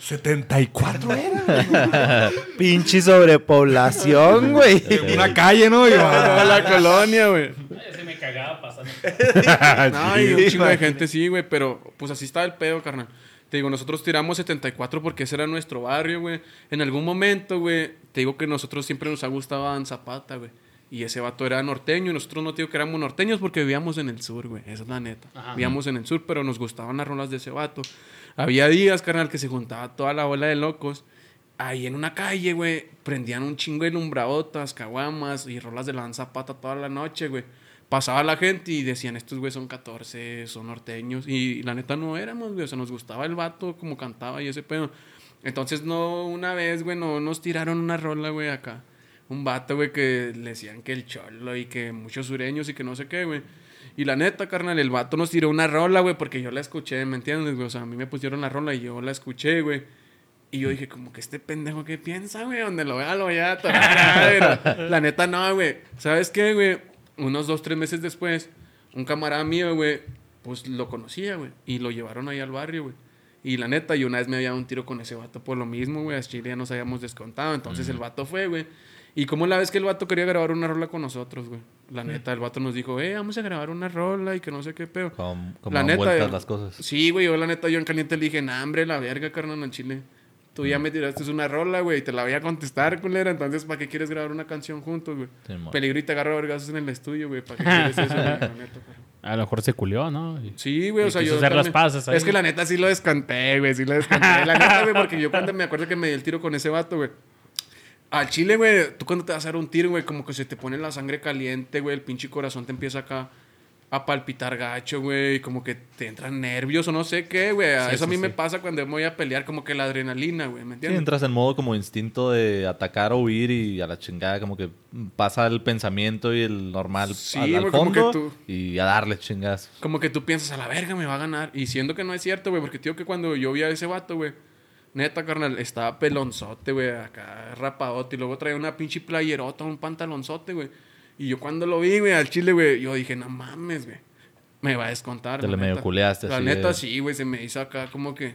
74 era. Pinche sobrepoblación, güey. Una calle, ¿no? Y- toda la colonia, güey. Se me cagaba pasando. No, y un chingo de gente sí, güey, pero pues así está el pedo, carnal. Te digo, nosotros tiramos 74 porque ese era nuestro barrio, güey. En algún momento, güey, te digo que nosotros siempre nos ha gustado Dan Zapata, güey. Y ese vato era norteño y nosotros no te digo que éramos norteños porque vivíamos en el sur, güey. Esa es la neta. Vivíamos en el sur, pero nos gustaban las rolas de ese vato. Había días, carnal, que se juntaba toda la bola de locos. Ahí en una calle, güey, prendían un chingo de lumbrabotas, caguamas y rolas de la Dan Zapata toda la noche, güey pasaba la gente y decían, estos güey son 14, son norteños. Y la neta no éramos, güey. O sea, nos gustaba el vato como cantaba y ese pedo. Entonces, no, una vez, güey, no nos tiraron una rola, güey, acá. Un vato, güey, que le decían que el cholo y que muchos sureños y que no sé qué, güey. Y la neta, carnal, el vato nos tiró una rola, güey, porque yo la escuché, ¿me entiendes? O sea, a mí me pusieron la rola y yo la escuché, güey. Y yo dije, como que este pendejo, ¿qué piensa, güey? Donde lo vea, lo voy a tocar. Pero la neta, no, güey. ¿Sabes qué, güey? Unos dos, tres meses después, un camarada mío, güey, pues lo conocía, güey. Y lo llevaron ahí al barrio, güey. Y la neta, yo una vez me había dado un tiro con ese vato por lo mismo, güey. A Chile ya nos habíamos descontado. Entonces el vato fue, güey. Y como la vez que el vato quería grabar una rola con nosotros, güey. La neta, el vato nos dijo, eh, vamos a grabar una rola y que no sé qué pedo. Como, como La neta, yo- las cosas. Sí, güey, yo la neta, yo en caliente le dije, nah, hombre, la verga, carnal, en Chile. Tú ya me tiraste una rola, güey, y te la voy a contestar, culera. Entonces, ¿para qué quieres grabar una canción juntos, güey? Sí. Peligro y te agarro vergazos en el estudio, güey. ¿Para qué quieres eso, güey? La neta, carnal. A lo mejor se culió, ¿no? Y- Sí, güey, o sea, yo. hacer las ahí. Es que la neta sí lo descanté, güey, sí lo descanté. La neta, güey, porque yo cuando me acuerdo que me di el tiro con ese vato, güey. Al chile, güey, tú cuando te vas a dar un tiro, güey, como que se te pone la sangre caliente, güey, el pinche corazón te empieza acá a palpitar gacho, güey, y como que te entran nervios o no sé qué, güey. Sí, Eso a mí sí. me pasa cuando me voy a pelear, como que la adrenalina, güey, ¿me Sí, entiendes? entras en modo como instinto de atacar o huir y a la chingada como que pasa el pensamiento y el normal al, al que fondo tú- y a darle chingas. Como que tú piensas, a la verga me va a ganar. Y siendo que no es cierto, güey, porque tío que cuando yo vi a ese vato, güey, neta, carnal, estaba pelonzote, güey, acá rapadote. Y luego traía una pinche playerota, un pantalonzote, güey. Y yo cuando lo vi, güey, al chile, güey, yo dije, no mames, güey. Me va a descontar. Te la le medio neta. culeaste La neta, de- sí, güey, se me hizo acá como que...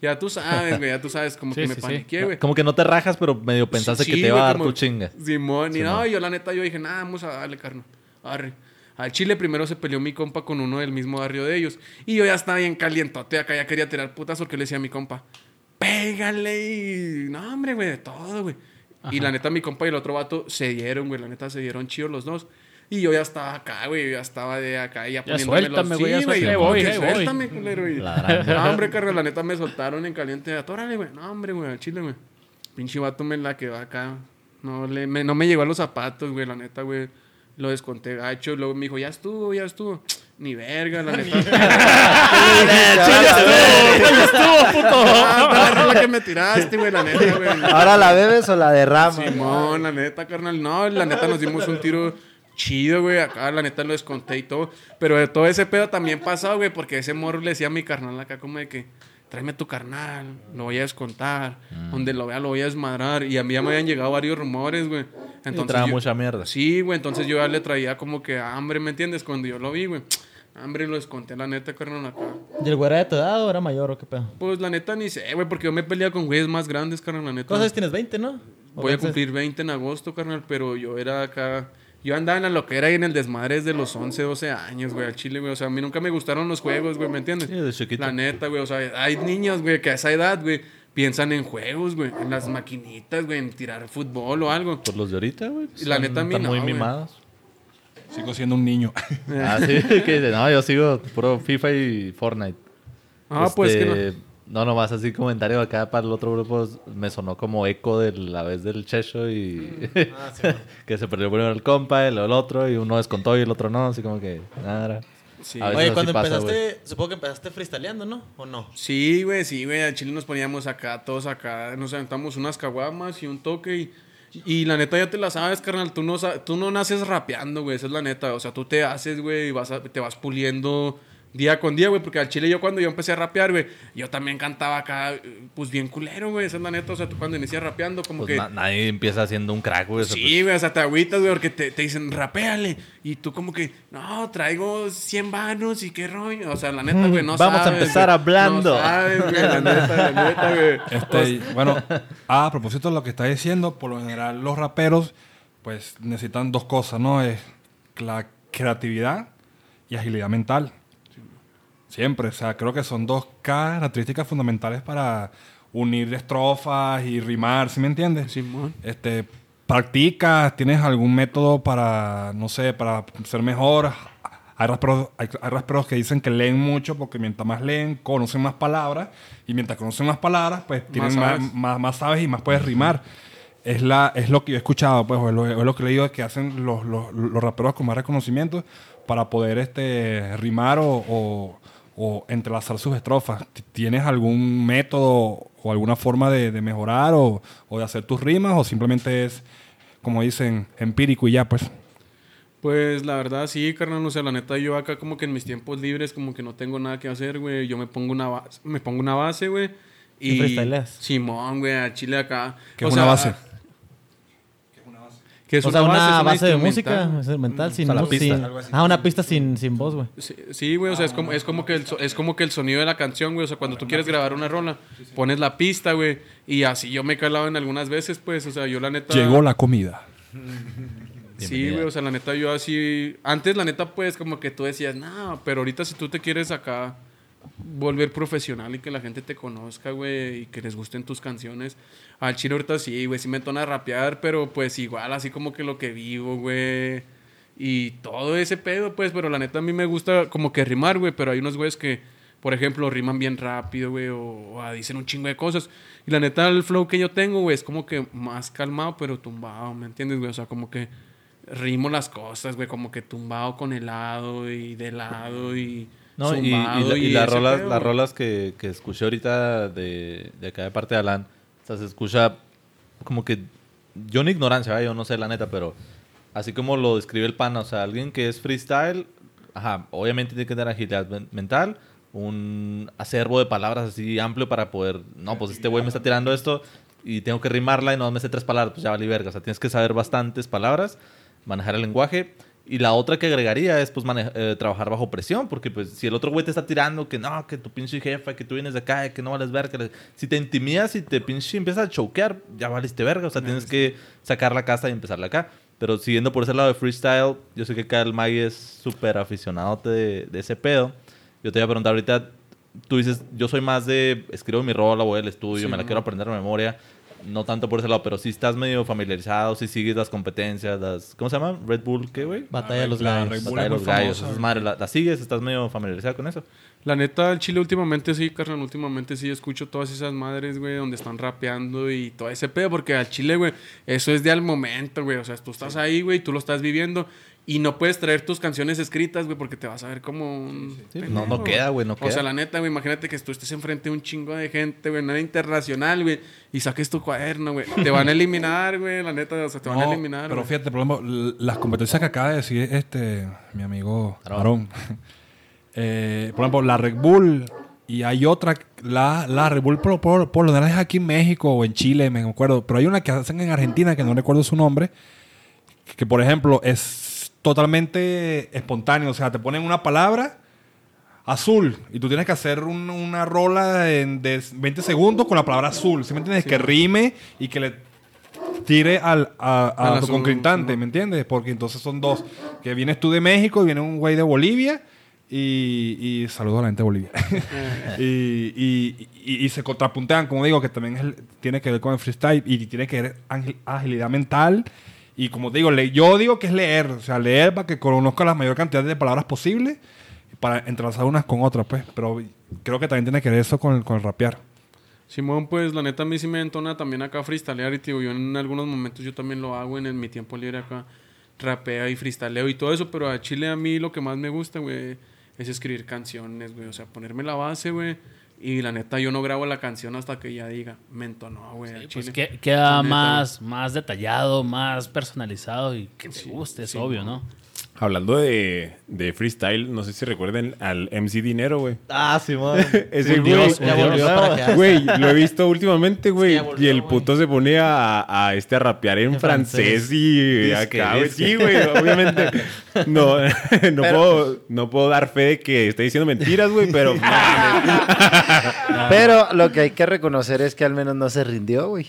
Ya tú sabes, güey, ya tú sabes, como Sí, que me sí, paniqué, güey. Como que no te rajas, pero medio pensaste Sí, que te iba a dar tu chinga. Simón, y no, yo la neta, yo dije, nada, vamos a darle, carnal. Arre. Al Chile primero se peleó mi compa con uno del mismo barrio de ellos. Y yo ya estaba bien calientote acá, ya quería tirar putas porque le decía a mi compa, pégale y... No, hombre, güey, de todo, güey. Y la neta, mi compa y el otro vato se dieron, güey. La neta, se dieron chidos los dos. Y yo ya estaba acá, güey. yo Ya estaba de acá, ya poniéndome suéltame, los... güey, ya Sí, güey, voy, suéltame, culero. y-. No, hombre, carnal, la neta me soltaron en caliente. Atórale, güey. No, hombre, güey, al chile, güey. Pinche vato me la quedó acá. No, le, me, no me llegó a los zapatos, güey, la neta, güey. Lo desconté gacho. Luego me dijo, ya estuvo, ya estuvo. Ni verga, la neta. ¡Ya estuvo, puto! Ah, la rola que me tiraste, güey, la neta, güey. ¿Ahora la bebes o la derramas? Simón, la neta, carnal. No, la neta nos dimos un tiro chido, güey. Acá la neta lo desconté y todo. Pero de todo ese pedo también pasó, güey, porque ese morro le decía a mi carnal acá como de que, tráeme tu carnal, lo voy a descontar. Mm. Donde lo vea lo voy a desmadrar. Y a mí ya me habían llegado varios rumores, güey. Entonces trae yo- mucha mierda. Sí, güey, entonces yo ya le traía como que hambre, ¿me entiendes? Cuando yo lo vi, güey. Hambre, lo desconté, la neta, carnal, acá. ¿Y el güey era de tu edad o era mayor o qué pedo? Pues la neta ni sé, güey, porque yo me peleaba con güeyes más grandes, carnal, la neta. ¿Cuántos tienes? ¿20, no? ¿O Voy a 20? cumplir 20 en agosto, carnal, pero yo era acá. Yo andaba en la loquera y en el desmadre desde los 11, 12 años, güey, al chile, güey. O sea, a mí nunca me gustaron los juegos, güey, ¿me entiendes? Sí, de chiquito. La neta, güey. O sea, hay niños, güey, que a esa edad, güey, piensan en juegos, güey, en las maquinitas, güey, en tirar fútbol o algo. Pues los de ahorita, güey. Y la neta, a mí Están no, muy mimados. Sigo siendo un niño. Ah, sí, que dice, no, yo sigo puro FIFA y Fortnite. Ah, pues que Este, no. nomás así comentario acá para el otro grupo me sonó como eco de la vez del Checho y que se perdió primero el compa y luego el otro y uno descontó y el otro no, así como que nada. Sí. A Oye, cuando pasa, empezaste, supongo que empezaste freestyleando, ¿no? ¿O no? Sí, güey, sí, güey. Al chile nos poníamos acá, todos acá. Nos aventamos unas caguamas y un toque y. Y la neta ya te la sabes, carnal. Tú no, tú no naces rapeando, güey. Esa es la neta. O sea, tú te haces, güey, y vas a- te vas puliendo día con día, güey. Porque al chile yo cuando yo empecé a rapear, güey, yo también cantaba acá, pues bien culero, güey. Esa es la neta. O sea, tú cuando inicias rapeando, como Pues que... na- nadie empieza haciendo un crack, güey. Sí, güey, o sea, te agüitas, güey, porque te, te dicen, rapéale. Y tú como que, no, traigo 100 vanos y qué rollo. O sea, la neta, güey, no Vamos a empezar hablando. No sabes, güey, la neta, la neta, güey. Este, bueno, a propósito de lo que está diciendo, por lo general los raperos pues necesitan dos cosas, ¿no? Es la creatividad y agilidad mental. Siempre, o sea, creo que son dos características fundamentales para unir estrofas y rimar, ¿sí me entiendes? Simón. Este, practicas, tienes algún método para, no sé, para ser mejor. Hay raperos, hay, hay raperos que dicen que leen mucho porque mientras más leen, conocen más palabras. Y mientras conocen más palabras, pues tienen más, sabes. más, más sabes y más puedes rimar. Es, la, es lo que yo he escuchado, pues, o es lo, es lo que he leído que hacen los, los, los raperos con más reconocimiento para poder este, rimar o, o- o entrelazar sus estrofas. ¿Tienes algún método o alguna forma de, de mejorar o, o de hacer tus rimas o simplemente es, como dicen, empírico y ya, pues? Pues la verdad sí, carnal, o sea, la neta yo acá como que en mis tiempos libres como que no tengo nada que hacer, güey, yo me pongo una base, me pongo una base, güey. ¿Y? Simón, güey, a Chile acá. ¿Qué O es una base? Que es o sea, una base, de música, instrumental, sin, sea, la pista, sin- algo así. Ah, una pista sin, sin voz, güey. Sí, Sí, güey, o sea, es como, es, como que el, es como que el sonido de la canción, güey. O sea, cuando tú quieres grabar una rola, pones la pista, güey. Y así yo me he calado en algunas veces, pues, o sea, yo la neta. Llegó la comida. Sí, güey, o sea, la neta yo así... Antes, la neta, pues, como que tú decías, no, pero ahorita si tú te quieres acá volver profesional y que la gente te conozca, güey, y que les gusten tus canciones, al chile ahorita sí, güey, sí me entona a rapear, pero pues igual, así como que lo que vivo, güey, y todo ese pedo, pues, pero la neta a mí me gusta como que rimar, güey, pero hay unos güeyes que, por ejemplo, riman bien rápido, güey, o, o, ah, dicen un chingo de cosas. Y la neta, el flow que yo tengo, güey, es como que más calmado, pero tumbado, ¿me entiendes, güey? O sea, como que rimo las cosas, güey, como que tumbado con helado y de lado y No, y, y la- y las rolas, pedo, las rolas que, que escuché ahorita de, de acá de parte de Alan, o sea, se escucha como que yo en ignorancia, ¿verdad? yo no sé la neta, pero así como lo describe el pana, o sea, alguien que es freestyle, ajá, obviamente tiene que tener agilidad men- mental, un acervo de palabras así amplio para poder, no, pues este güey me está tirando esto y tengo que rimarla y no me sé tres palabras, pues ya vale verga, o sea, tienes que saber bastantes palabras, manejar el lenguaje. Y la otra que agregaría es pues mane- eh, trabajar bajo presión, porque pues si el otro güey te está tirando que no, que tu pinche jefa, que tú vienes de acá, que no vales verga, que- si te intimidas y te pinche empiezas a choquear, ya valiste verga, o sea, tienes que sacar la casa y empezarla acá. Pero siguiendo por ese lado de freestyle, yo sé que el Maggie es súper aficionado de, de ese pedo. Yo te voy a preguntar ahorita, tú dices, yo soy más de escribo mi rola, voy al estudio, Sí, me la mo. quiero aprender de memoria. No tanto por ese lado, pero si estás medio familiarizado, si sigues las competencias, las... ¿Cómo se llama? Red Bull, ¿qué, güey? Batalla de los La gallos. Red Bull Batalla de los gallos. famosa. esas madres, ¿la, la sigues? ¿Estás medio familiarizado con eso? La neta, el chile últimamente sí, carnal, últimamente sí escucho todas esas madres, güey, donde están rapeando y todo ese pedo, porque al chile, güey, eso es de al momento, güey, o sea, tú estás ahí, güey, tú lo estás viviendo y no puedes traer tus canciones escritas, güey, porque te vas a ver como un... No, no queda, güey, no O queda. sea, la neta, güey, imagínate que tú estés enfrente de un chingo de gente, güey, nada internacional, güey, y saques tu cuaderno, güey. Te van a eliminar, güey, la neta, o sea, te van a eliminar. Pero güey. fíjate, por ejemplo, las competencias que acaba de decir este mi amigo Aarón. Eh, por ejemplo, la Red Bull y hay otra, la, la Red Bull por, por, por lo general es aquí en México o en Chile, me acuerdo, pero hay una que hacen en Argentina que no recuerdo su nombre, que por ejemplo es totalmente espontáneo, o sea, te ponen una palabra azul y tú tienes que hacer un- una rola en, de 20 segundos con la palabra azul, ¿sí me entiendes? Que rime y que le tire al, a, a concrintante, ¿me entiendes? Porque entonces son dos. Que vienes tú de México y viene un güey de Bolivia y, y saludo a la gente de Bolivia. y, y- y- se contrapuntean, como digo, que también el- tiene que ver con el freestyle y tiene que ver agilidad mental. Y como digo, le- yo digo que es leer, o sea, leer para que conozca la mayor cantidad de palabras posible para entrelazar unas con otras, pues. Pero creo que también tiene que ver eso con el, con el rapear. Simón, pues la neta a mí sí me entona también acá freestylear y tío, yo en algunos momentos yo también lo hago en, el- mi tiempo libre acá, rapea y freestyleo y todo eso, pero a Chile a mí lo que más me gusta, güey, es escribir canciones, güey, o sea, ponerme la base, güey, y la neta yo no grabo la canción hasta que ya diga, me entonó, güey, Pues que- queda neta, más, más detallado, más personalizado y que te guste, es obvio, ¿no? Hablando de, de freestyle, no sé si recuerden al MC Dinero, güey. Ah, Simón. Ese Volvió, güey, ya volvió para quedarse. güey, lo he visto últimamente, güey. y el puto se pone a, a, este a rapear en, En francés, francés. y acá, güey. Sí, güey, obviamente. No, no, puedo, no puedo dar fe de que esté diciendo mentiras, güey, pero. Pero lo que hay que reconocer es que al menos no se rindió, güey.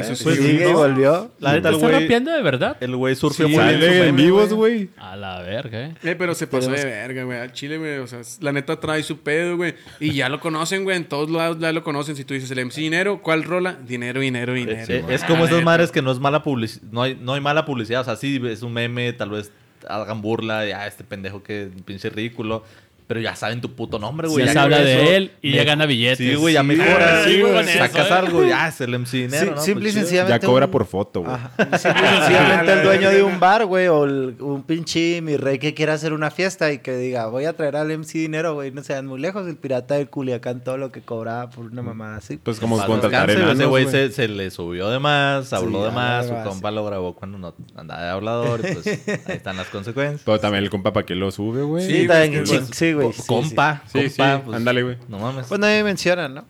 Eso Pues y ¿no? volvió. La neta, el ¿Está güey. rapeando de verdad? El güey surfeó Sí, en vivos, güey. A la verga, ¿eh? Eh, pero se pasó Pero de verga, güey. Al Chile, güey. O sea, la neta trae su pedo, güey. Y ya lo conocen, güey. En todos lados ya lo conocen. Si tú dices el MC Dinero, ¿cuál rola? Dinero, dinero, dinero. Es, es- es como Ah, esas madres que no es mala publicidad. No hay, no hay mala publicidad. O sea, sí, es un meme, tal vez hagan burla. Ya, este pendejo que pinche ridículo. Pero ya saben tu puto nombre, güey. Ya se habla de eso él y ya gana billetes. Sí, güey, ya Sí, mejoras. sí, güey, sacas eso, algo, ya es el MC Sí, dinero, ¿no? simple y Pues sencillamente. Ya cobra un- por foto, güey. Simple y sencillamente el dueño de un bar, güey, o el- un pinche mi rey que quiera hacer una fiesta y que diga, voy a traer al MC dinero, güey, no sean muy lejos, el pirata del Culiacán, todo lo que cobraba por una mamada así. Pues como contratar enanos, Ese güey se, se le subió de más, habló Sí, de más, su compa lo grabó cuando no andaba de hablador, pues ahí están las consecuencias. Pero también el compa para que lo sube, güey. Sí, también, pues, sí, güey. sí, compa, Sí, compa, pues, ándale, güey. No mames. Pues nadie menciona, ¿no?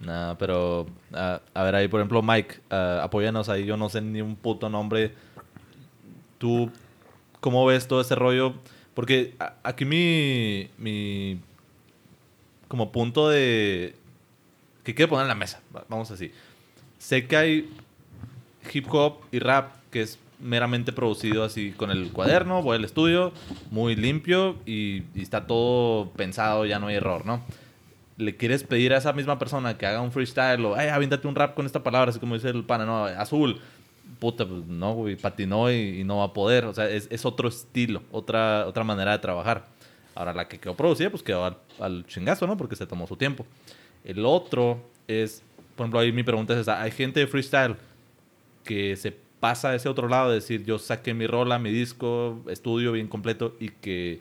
No, pero ah, a ver ahí, por ejemplo, Mike, ah, apóyanos ahí, yo no sé ni un puto nombre. ¿Tú cómo ves todo ese rollo? Porque a- aquí mi, mi como punto de que quiero poner en la mesa, va- vamos así. Sé que hay hip hop y rap que es meramente producido así con el cuaderno, voy al estudio, muy limpio y, está todo pensado, ya no hay error, ¿no? Le quieres pedir a esa misma persona que haga un freestyle o, ay, avíntate un rap con esta palabra, así como dice el pana, no, azul. Puta, pues no, güey, patinó y, no va a poder. O sea, es, es otro estilo, otra, otra manera de trabajar. Ahora, la que quedó producida, pues quedó al, al chingazo, ¿no? Porque se tomó su tiempo. El otro es, por ejemplo, ahí mi pregunta es esa. Hay gente de freestyle que se pasa a ese otro lado, de decir, yo saqué mi rola, mi disco, estudio bien completo y que,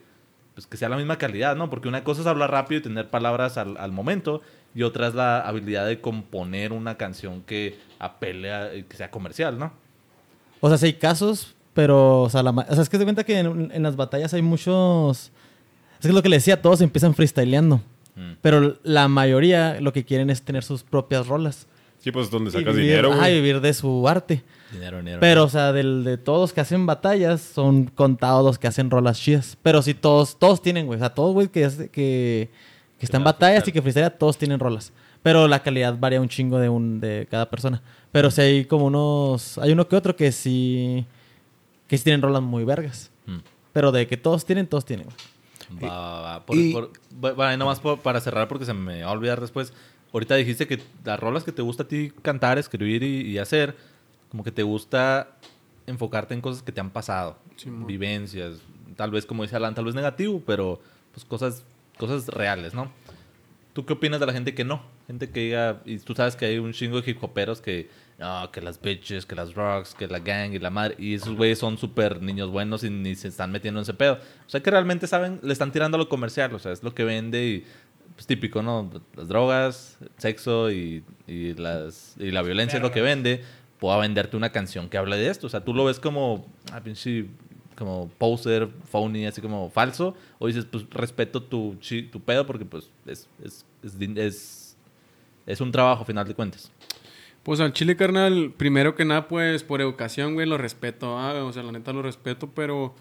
pues, que sea la misma calidad, ¿no? Porque una cosa es hablar rápido y tener palabras al, al momento y otra es la habilidad de componer una canción que apele a, que sea comercial, ¿no? O sea, sí hay casos, pero, o sea, la o sea, es que se cuenta que en, en las batallas hay muchos... Es que lo que le decía, todos empiezan freestyleando. Mm. Pero la mayoría lo que quieren es tener sus propias rolas. Sí, pues donde sacas vivir, dinero, güey. vivir de su arte. Dinero, dinero. Pero, o sea, del, de todos que hacen batallas, son contados los que hacen rolas chidas. Pero sí, todos, todos tienen, güey. O sea, todos, güey, que, que, que están en la batallas y que freestyle, todos tienen rolas. Pero la calidad varía un chingo de, un, de cada persona. Pero sí hay como unos... Hay uno que otro que sí... Que sí tienen rolas muy vergas. Mm. Pero de que todos tienen, todos tienen, güey. Va, va, va. Por- y- por- y nomás por- para cerrar, porque se me va a olvidar después. Ahorita dijiste que las rolas que te gusta a ti cantar, escribir y, y hacer, como que te gusta enfocarte en cosas que te han pasado, vivencias, tal vez como dice Alan, tal vez negativo, pero pues cosas, cosas reales, ¿no? ¿Tú qué opinas de la gente que no? Gente que diga, y tú sabes que hay un chingo de hip hoperos que, no, que las bitches, que las rocks, que la gang y la madre, y esos güeyes son súper niños buenos y ni se están metiendo en ese pedo. O sea que realmente saben, le están tirando a lo comercial, o sea, es lo que vende y pues típico, ¿no? Las drogas, sexo y, y las, y la violencia es lo que vende. Puedo venderte una canción que hable de esto. O sea, tú lo ves como, ah, pinche, como poser, phony, así como falso. O dices, pues respeto tu, tu pedo porque pues es, es, es, es, es un trabajo a final de cuentas. Pues al chile, carnal, primero que nada, pues por educación, güey, lo respeto, ah, o sea, la neta lo respeto, pero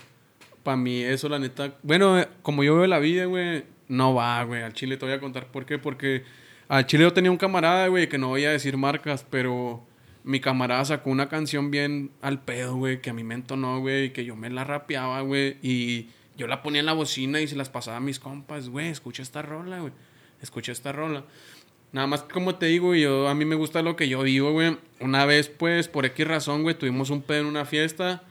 para mí eso, la neta, bueno, eh, como yo veo la vida, güey, no va, güey, al chile te voy a contar por qué, porque al chile yo tenía un camarada, güey, que no voy a decir marcas, pero mi camarada sacó una canción bien al pedo, güey, que a mí me entonó, güey, que yo me la rapeaba, güey, y yo la ponía en la bocina y se las pasaba a mis compas, güey, escucha esta rola, güey, escucha esta rola. Nada más como te digo, yo a mí me gusta lo que yo vivo, güey. Una vez, pues, por X razón, güey, tuvimos un pedo en una fiesta.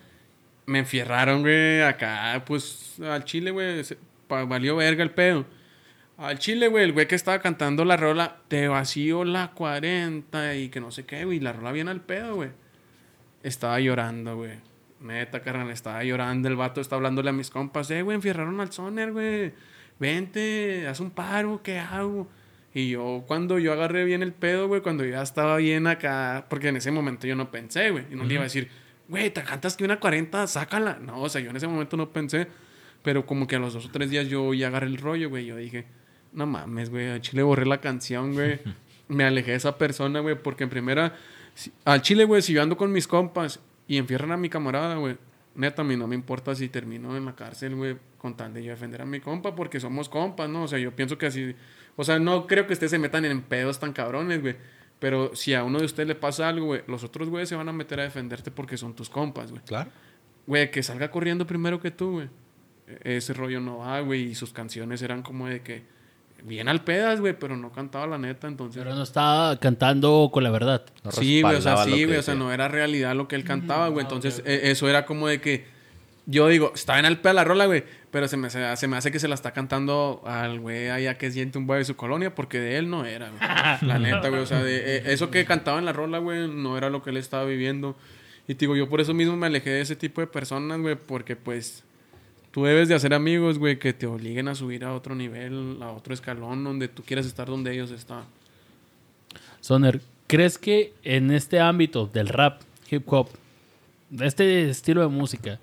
Me enfierraron, güey, acá, pues, al chile, güey. Valió verga el pedo. Al chile, güey, el güey que estaba cantando la rola, te vacío la 40 y que no sé qué, güey. La rola viene al pedo, güey. Estaba llorando, güey. Neta, carnal, estaba llorando. El vato está hablándole a mis compas. Eh, güey, enfierraron al soner, güey. Vente, haz un paro, ¿qué hago? Y yo, cuando yo agarré bien el pedo, güey, cuando ya estaba bien acá, porque en ese momento yo no pensé, güey. Y no le iba a decir, güey, te cantas que una 40, sácala. No, o sea, yo en ese momento no pensé. Pero como que a los dos o tres días yo ya agarré el rollo, güey. Yo dije, no mames, güey, al chile borré la canción, güey. Me alejé de esa persona, güey, porque en primera, si- al chile, güey, si yo ando con mis compas y enfierran a mi camarada, güey, neta, a mí no me importa si termino en la cárcel, güey, con tal de yo defender a mi compa, porque somos compas, ¿no? O sea, yo pienso que así, o sea, no creo que ustedes se metan en pedos tan cabrones, güey. Pero si a uno de ustedes le pasa algo, güey, los otros güeyes se van a meter a defenderte porque son tus compas, güey. Claro. Güey, que salga corriendo primero que tú, güey. E- Ese rollo no va, güey. Y sus canciones eran como de que bien al pedas, güey, pero no cantaba la neta, entonces. Pero no estaba cantando con la verdad. sí, güey, o sea, sí, güey, o sea, no era realidad lo que él cantaba, güey. Entonces, e- eso era como de que yo digo, está en al pedo la rola, güey, pero se me, hace- se me hace que se la está cantando al güey allá que siente un güey de su colonia, porque de él no era, güey. La neta, güey, o sea, de, eh, eso que cantaba en la rola, güey, no era lo que él estaba viviendo. Y te digo, yo por eso mismo me alejé de ese tipo de personas, güey, porque pues tú debes de hacer amigos, güey, que te obliguen a subir a otro nivel, a otro escalón, donde tú quieras estar donde ellos están. Soner, ¿crees que en este ámbito del rap, hip hop, de este estilo de música,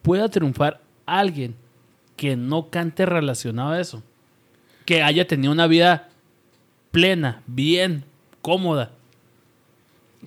pueda triunfar alguien que no cante relacionado a eso? Que haya tenido una vida plena, bien, cómoda.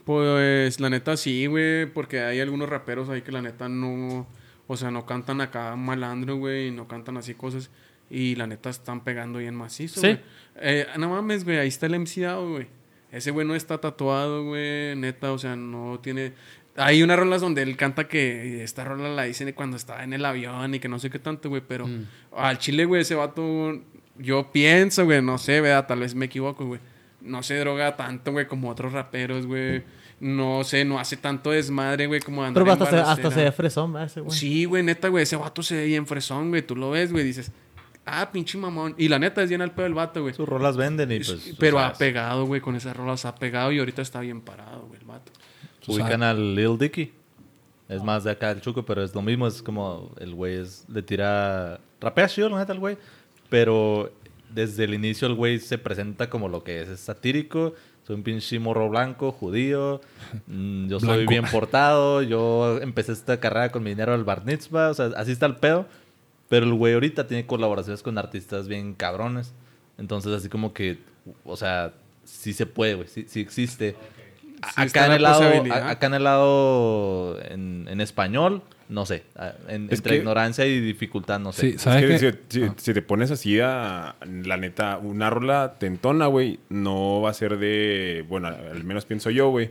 Pues la neta sí, güey, porque hay algunos raperos ahí que la neta no, o sea, no cantan acá malandro, güey, y no cantan así cosas. Y la neta están pegando bien macizo, Sí. Eh, no mames, güey, ahí está el MC güey. Ese güey no está tatuado, güey, neta, o sea, no tiene... Hay unas rolas donde él canta que esta rola la dice cuando estaba en el avión y que no sé qué tanto, güey, pero Mm. al chile, güey, ese vato, yo pienso, güey, no sé, ¿verdad? Tal vez me equivoco, güey. No se droga tanto, güey, como otros raperos, güey. No sé, no hace tanto desmadre, güey, como andar Pero en hasta se, hasta se ve fresón, ¿verdad? ese güey. Sí, güey, neta, güey, ese vato se ve bien fresón, güey. Tú lo ves, güey, dices, ah, pinche mamón. Y la neta es bien al pedo el vato, güey. Sus rolas venden y Es- pues... Pero ha pegado, güey, con esas rolas ha pegado y ahorita está bien parado, güey, el vato. Ubican al Lil Dicky. Es más de acá el Chuco, pero es lo mismo. Es como el güey es- le tira. Rapea chido, la neta, el güey. Pero desde el inicio el güey se presenta como lo que es. Es satírico. Soy un pinche morro blanco, judío. mm, Yo soy Blanco. bien portado. Yo empecé esta carrera con mi dinero al bar mitzvah. O sea, así está el pedo. Pero el güey ahorita tiene colaboraciones con artistas bien cabrones. Entonces, así como que, o sea, sí se puede, güey. Sí, sí existe. Sí acá, en el lado, acá en el lado en, en español, no sé. en- entre que- ignorancia y dificultad, no sé. Sí, Es ¿sabes que qué? si, te pones así a la neta, una rola tentona, güey, no va a ser de, bueno, al menos pienso yo, güey.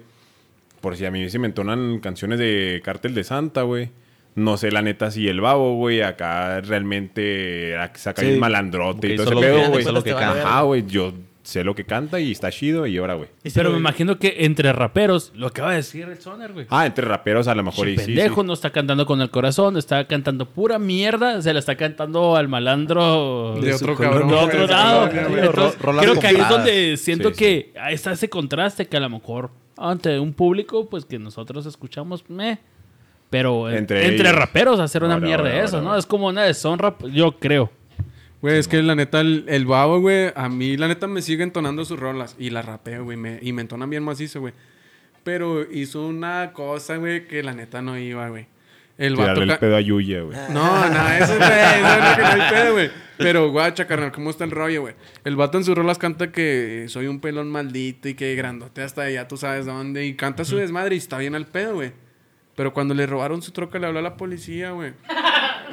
Por si a mí se me entonan canciones de Cártel de Santa, güey. No sé la neta si el babo, güey, acá realmente saca Sí, el malandrote y todo ese pedo, güey. Ajá, güey, yo sé lo que canta y está chido y ahora, güey. Pero me imagino que entre raperos, lo acaba de decir el Soner, güey. Ah, entre raperos a lo mejor y sí, pendejo sí. no está cantando con el corazón, está cantando pura mierda, se la está cantando al malandro De otro cabrón, de de lado. Entonces, creo que ahí es donde siento Sí, que ahí está ese contraste que a lo mejor ante un público pues que nosotros escuchamos, meh. Pero entre, Entre raperos hacer una Ahora, mierda de ahora, eso, ahora, ¿no? ahora. Es como una deshonra, yo creo. Güey, es que la neta, el, el babo, güey, a mí la neta me sigue entonando sus rolas. Y la rapeo, güey, me- y me entonan bien macizo, güey. Pero hizo una cosa, güey, que la neta no iba, güey. El vato... Tirarle el pedo a Yuya, güey. No, no, eso, güey, eso es lo que no hay pedo, güey. Pero, guacha, carnal, ¿cómo está el rollo, güey? El vato en sus rolas canta que soy un pelón maldito y que grandote hasta allá, tú sabes dónde. Y canta su desmadre y está bien al pedo, güey. Pero cuando le robaron su troca, le habló a la policía, güey.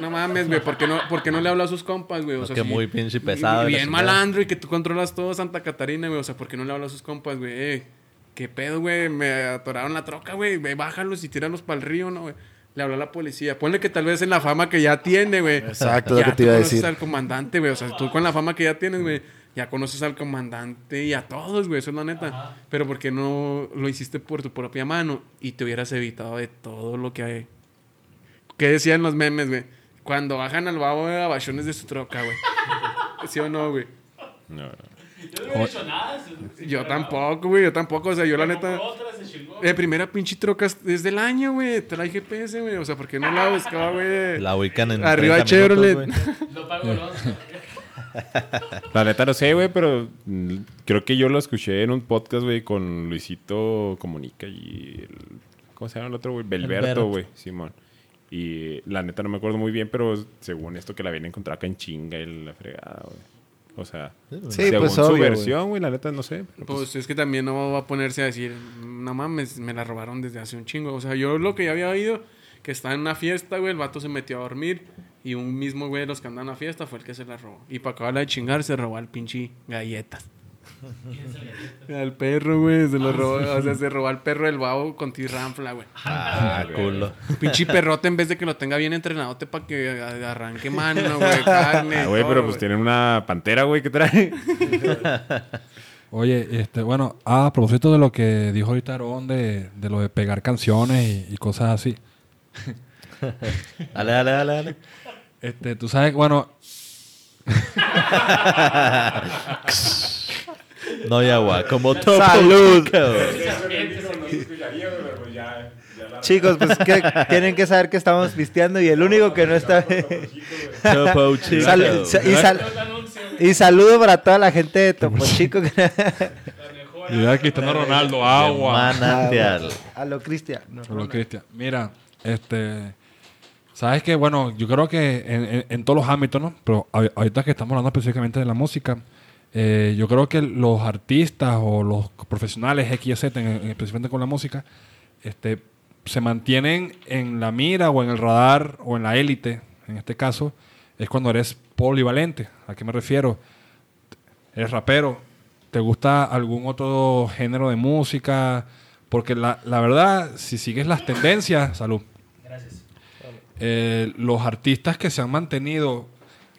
No mames, güey, ¿por qué no, por qué no le habló a sus compas, güey? O sea, que sí, muy pinche y- pesado y bien malandro y que tú controlas todo Santa Catarina, güey. O sea, ¿por qué no le habló a sus compas, güey? Eh, ¿Qué pedo, güey? Me atoraron la troca, güey. Bájalos y tíralos para el río, ¿no, güey? Le habló a la policía. Ponle que tal vez en la fama que ya tiene, güey. Exacto, lo ya que te iba a conoces decir. al comandante, güey. O sea, tú con la fama que ya tienes, güey, ya conoces al comandante y a todos, güey. Eso es la neta. Pero ¿por qué no lo hiciste por tu propia mano y te hubieras evitado de todo lo que hay? ¿Qué decían los memes, güey? Cuando bajan al babo de abachones de su troca, güey. ¿Sí o no, güey? No, no. Yo tampoco, güey. Yo tampoco. O sea, yo la neta. De primera pinche troca es- desde el año, güey. Trae GPS, güey. O sea, ¿por qué no la buscaba, güey? La ubican en Arriba 30 Chevrolet. minutos, güey. La neta no sé, güey, pero creo que yo lo escuché en un podcast, güey, con Luisito Comunica y el... ¿Cómo se llama el otro, güey? Belberto, Belberto. güey, Simón. Y la neta no me acuerdo muy bien, pero según esto que la vienen a encontrar acá en chinga y la fregada, güey. O sea, Sí, según pues, su obvio, versión, güey, la neta no sé. pero pues- Pues es que también no va a ponerse a decir, no mames, me la robaron desde hace un chingo. O sea, yo lo que ya había oído, que está en una fiesta, güey, el vato se metió a dormir y un mismo güey de los que andan en la fiesta fue el que se la robó. Y para acabarla de chingar, se robó al pinche galletas. Al perro, güey, se lo robó, o sea, se robó al perro del babo con tirranfla, güey. Ah, culo. Pinche perrote en vez de que lo tenga bien entrenadote para que arranque mano, güey, carne. Ah, güey, pero pues tienen una pantera, güey, que trae. Oye, este, bueno, a propósito de lo que dijo ahorita Aarón de, de lo de pegar canciones y, y cosas así. Dale, dale, dale, dale. Este, tú sabes, bueno, No hay agua, como todo. ¡Salud! chico. Chicos, pues que tienen que saber que estamos pisteando y el único que no está. Topo Chico. Sal- sa- y, sal- y saludo para toda la gente de Topo Chico. que- de Cristiano Ronaldo, agua. Manantial. A lo Cristian. no. Solo Cristian. Mira, este. Sabes que, bueno, yo creo que en, en- en todos los ámbitos, ¿no? Pero a- ahorita que estamos hablando específicamente de la música, eh, yo creo que los artistas o los profesionales X y Z, en- en- específicamente con la música, este, se mantienen en la mira o en el radar o en la élite, en este caso, es cuando eres polivalente. ¿A qué me refiero? Eres rapero, ¿te gusta algún otro género de música? Porque la, la verdad, si sigues las tendencias, salud. Eh, los artistas que se han mantenido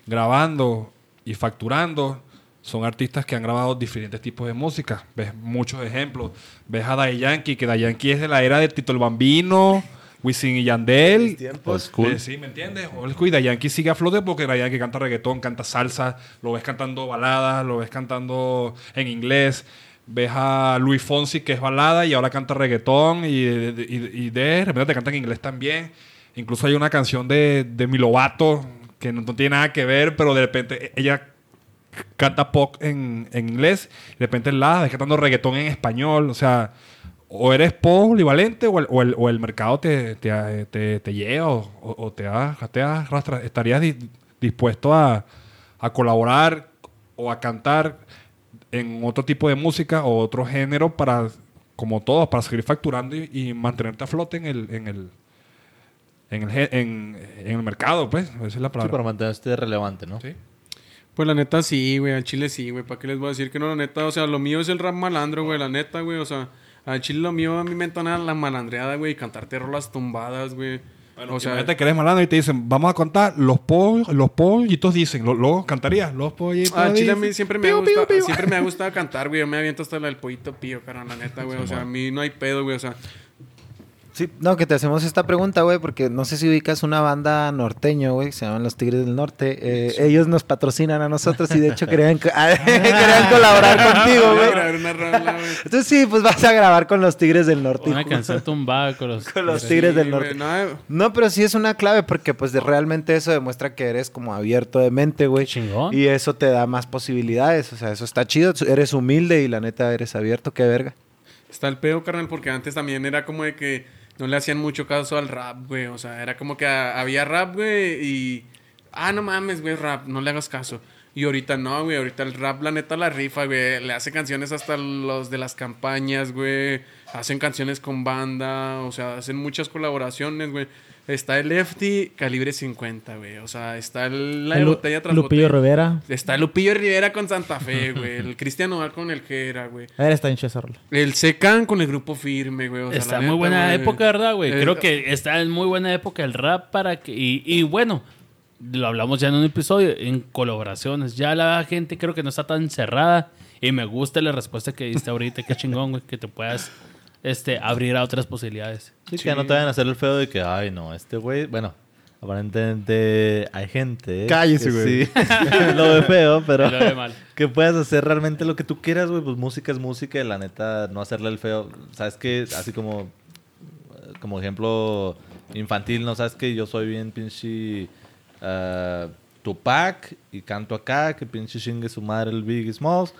grabando y facturando son artistas que han grabado diferentes tipos de música. Ves muchos ejemplos. Ves a Daddy Yankee, que Daddy Yankee es de la era de Tito el Bambino, Wisin y Yandel. Old school. Eh, sí, ¿me entiendes? Old school. Y Daddy Yankee sigue a flote porque Daddy Yankee canta reggaetón, canta salsa, lo ves cantando baladas, lo ves cantando en inglés. Ves a Luis Fonsi, que es balada, y ahora canta reggaetón, y, y- y de repente te canta en inglés también. Incluso hay una canción de, de Mi Lovato, que no, no tiene nada que ver, pero de repente ella c- canta pop en, en inglés, y de repente la ves cantando reggaetón en español. O sea, o eres polivalente o el, o el, o el mercado te, te, te- te lleva o, o- te, te arrastra. ¿Estarías di- dispuesto a, a colaborar o a cantar en otro tipo de música o otro género para, como todos, para seguir facturando y, y mantenerte a flote en el, en el, en el, en, en el mercado, pues? Esa es la Sí, palabra. para mantenerte relevante, ¿no? Sí. Pues la neta sí, güey, al chile sí, güey. ¿Para qué les voy a decir que no? La neta, o sea, lo mío es el rap malandro, güey, la neta, güey. O sea, al chile lo mío a mí me entona la malandreada, güey, y cantarte rolas tumbadas, güey. o sea, que eres malandro y te dicen, vamos a contar los pollos, los pollitos dicen, lo- luego cantarías, los pollitos Ah, chile a mí siempre me, ha Piu, piu, gustado, siempre me ha gustado cantar, güey. Yo me aviento hasta la del pollito pío, cara, la neta, güey. O sea, a mí no hay pedo, güey. O sea, Sí, no, que te hacemos esta pregunta, güey, porque no sé si ubicas una banda norteño, güey, que se llaman Los Tigres del Norte. Eh, Ellos nos patrocinan a nosotros y de hecho querían, querían colaborar contigo, güey. grabar una rola, güey. Entonces sí, pues vas a grabar con Los Tigres del Norte. Una canción tumbada con los... Con los Tigres del Sí, Norte. güey, no, No, pero sí es una clave porque pues de- realmente eso demuestra que eres como abierto de mente, güey. Chingón. Y eso te da más posibilidades, o sea, eso está chido. Eres humilde y la neta eres abierto, qué verga. Está el pedo, carnal, porque antes también era como de que no le hacían mucho caso al rap, güey. O sea, era como que había rap, güey, y. Ah, no mames, güey, rap, no le hagas caso. Y ahorita no, güey. Ahorita el rap, la neta, la rifa, güey. Le hace canciones hasta los de las campañas, güey. Hacen canciones con banda. O sea, hacen muchas colaboraciones, güey. Está el Lefty calibre 50, güey. O sea, está el, la El botella tras Lupillo botella. Rivera. Está Lupillo Rivera con Santa Fe, güey. El Cristian Nodal con el que era, güey. A ver, está en esa rola. El Secan con el grupo firme, güey. o sea, está muy neta, buena güey. época, ¿verdad, güey? Creo que está en muy buena época el rap para que... Y, y bueno, lo hablamos ya en un episodio, en colaboraciones. Ya la gente creo que no está tan cerrada. Y me gusta la respuesta que diste ahorita. Qué chingón, güey, que te puedas este, abrir a otras posibilidades. Sí, que ya no te vayan a hacer el feo de que, ay, no, este güey, bueno, aparentemente hay gente. Cállese, que güey. Sí, lo ve feo, pero Lo ve mal. que puedas hacer realmente lo que tú quieras, güey. Pues música es música y la neta, no hacerle el feo. Sabes que, así como, como ejemplo infantil, ¿no? Sabes que yo soy bien pinche ah, Tupac y canto acá, que pinche chingue su madre el Big Smalls.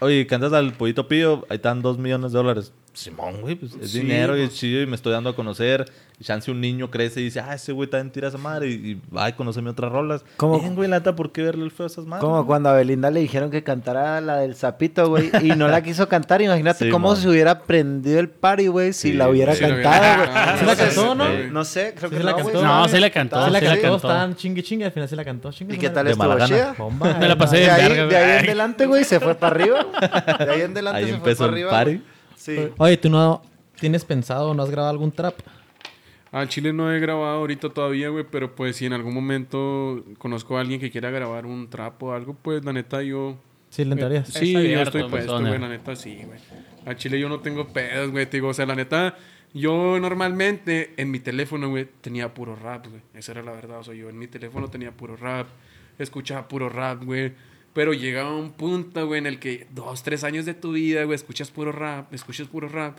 Oye, cantas al Pollito Pío, ahí están dos millones de dólares. Simón, güey, pues es Sí, dinero y pues. es chido y me estoy dando a conocer. Y chance un niño crece y dice, ah, ese güey también tira esa madre y, y ay, conóceme otras rolas. ¿Cómo? Bien, güey, la neta, ¿por qué verle el feo a esas madres? Como güey? cuando a Belinda le dijeron que cantara la del sapito, güey, y no la quiso cantar. Imagínate Sí, cómo mon. se hubiera prendido el party, güey, si Sí, la hubiera la cantado, güey. ¿Sí la cantó, no? No sé, creo que la no, güey. cantó. No, sí la cantó. Sí la la cantó, estaban chingue chingue, al final sí la cantó. Chingue ¿Y qué tal estuvo chida? Me la pasé De de ahí, en adelante, güey, se fue para arriba. De ahí en adelante se empezó fue para el arriba. Sí. Oye, ¿tú no tienes pensado o no has grabado algún trap? Al Chile no he grabado ahorita todavía, güey, pero pues si en algún momento conozco a alguien que quiera grabar un trapo o algo, pues la neta yo... Sí, le entrarías. Sí, yo abierto, estoy me puesto, güey, la neta sí, güey. Al Chile yo no tengo pedos, güey, te digo, o sea, la neta, yo normalmente en mi teléfono, güey, tenía puro rap, güey. Esa era la verdad, o sea, yo en mi teléfono tenía puro rap, escuchaba puro rap, güey. Pero llegaba un punto, güey, en el que dos, tres años de tu vida, güey, escuchas puro rap, escuchas puro rap.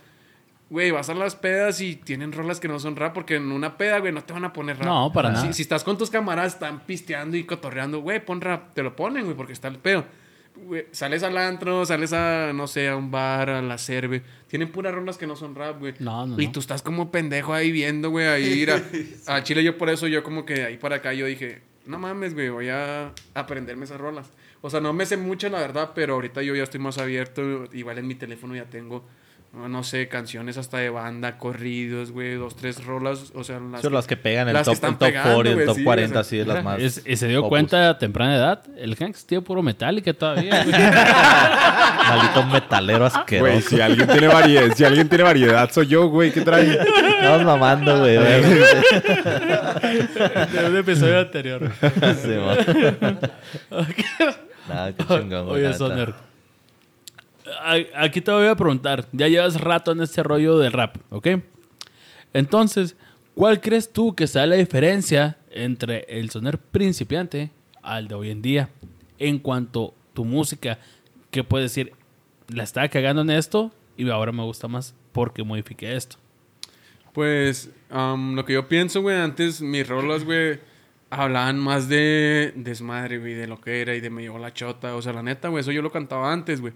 Güey, vas a las pedas y tienen rolas que no son rap porque en una peda, güey, no te van a poner rap. No, para Si- nada. Si estás con tus camaradas, están pisteando y cotorreando, güey, pon rap. Te lo ponen, güey, porque está el pedo. Güey, sales al antro, sales a, no sé, a un bar, a la cerve. Tienen puras rolas que no son rap, güey. No, no, Y no. tú estás como pendejo ahí viendo, güey, ahí ir a, a Chile. Yo por eso, yo como que ahí para acá, yo dije, no mames, güey, voy a aprenderme esas rolas. O sea, no me sé mucho, la verdad, pero ahorita yo ya estoy más abierto. Igual en mi teléfono ya tengo, no no sé, canciones hasta de banda, corridos, güey, dos, tres rolas. O sea, las, Son las que pegan el top, están el top pegando, 40, el güey, top sí, 40, o sea. así es las más. Es- y se dio opus. cuenta a temprana edad. El Hanks tiene puro Metallica todavía. güey. Maldito metalero asqueroso. Güey, si alguien tiene variedad, si alguien tiene variedad, soy yo, güey. ¿Qué trae? Estamos mamando, güey. de un episodio anterior. Sí. Nada, qué chingón, güey. Oye. Soner. Aquí te voy a preguntar. Ya llevas rato en este rollo del rap, ¿ok? Entonces, ¿cuál crees tú que sea la diferencia entre el Soner principiante al de hoy en día? En cuanto a tu música, ¿qué puedes decir? La estaba cagando en esto y ahora me gusta más porque modifiqué esto. Pues lo que yo pienso, güey, antes mis rolas, güey, hablaban más de desmadre, güey, de lo que era y de me llevó la chota. O sea, la neta, güey, eso yo lo cantaba antes, güey.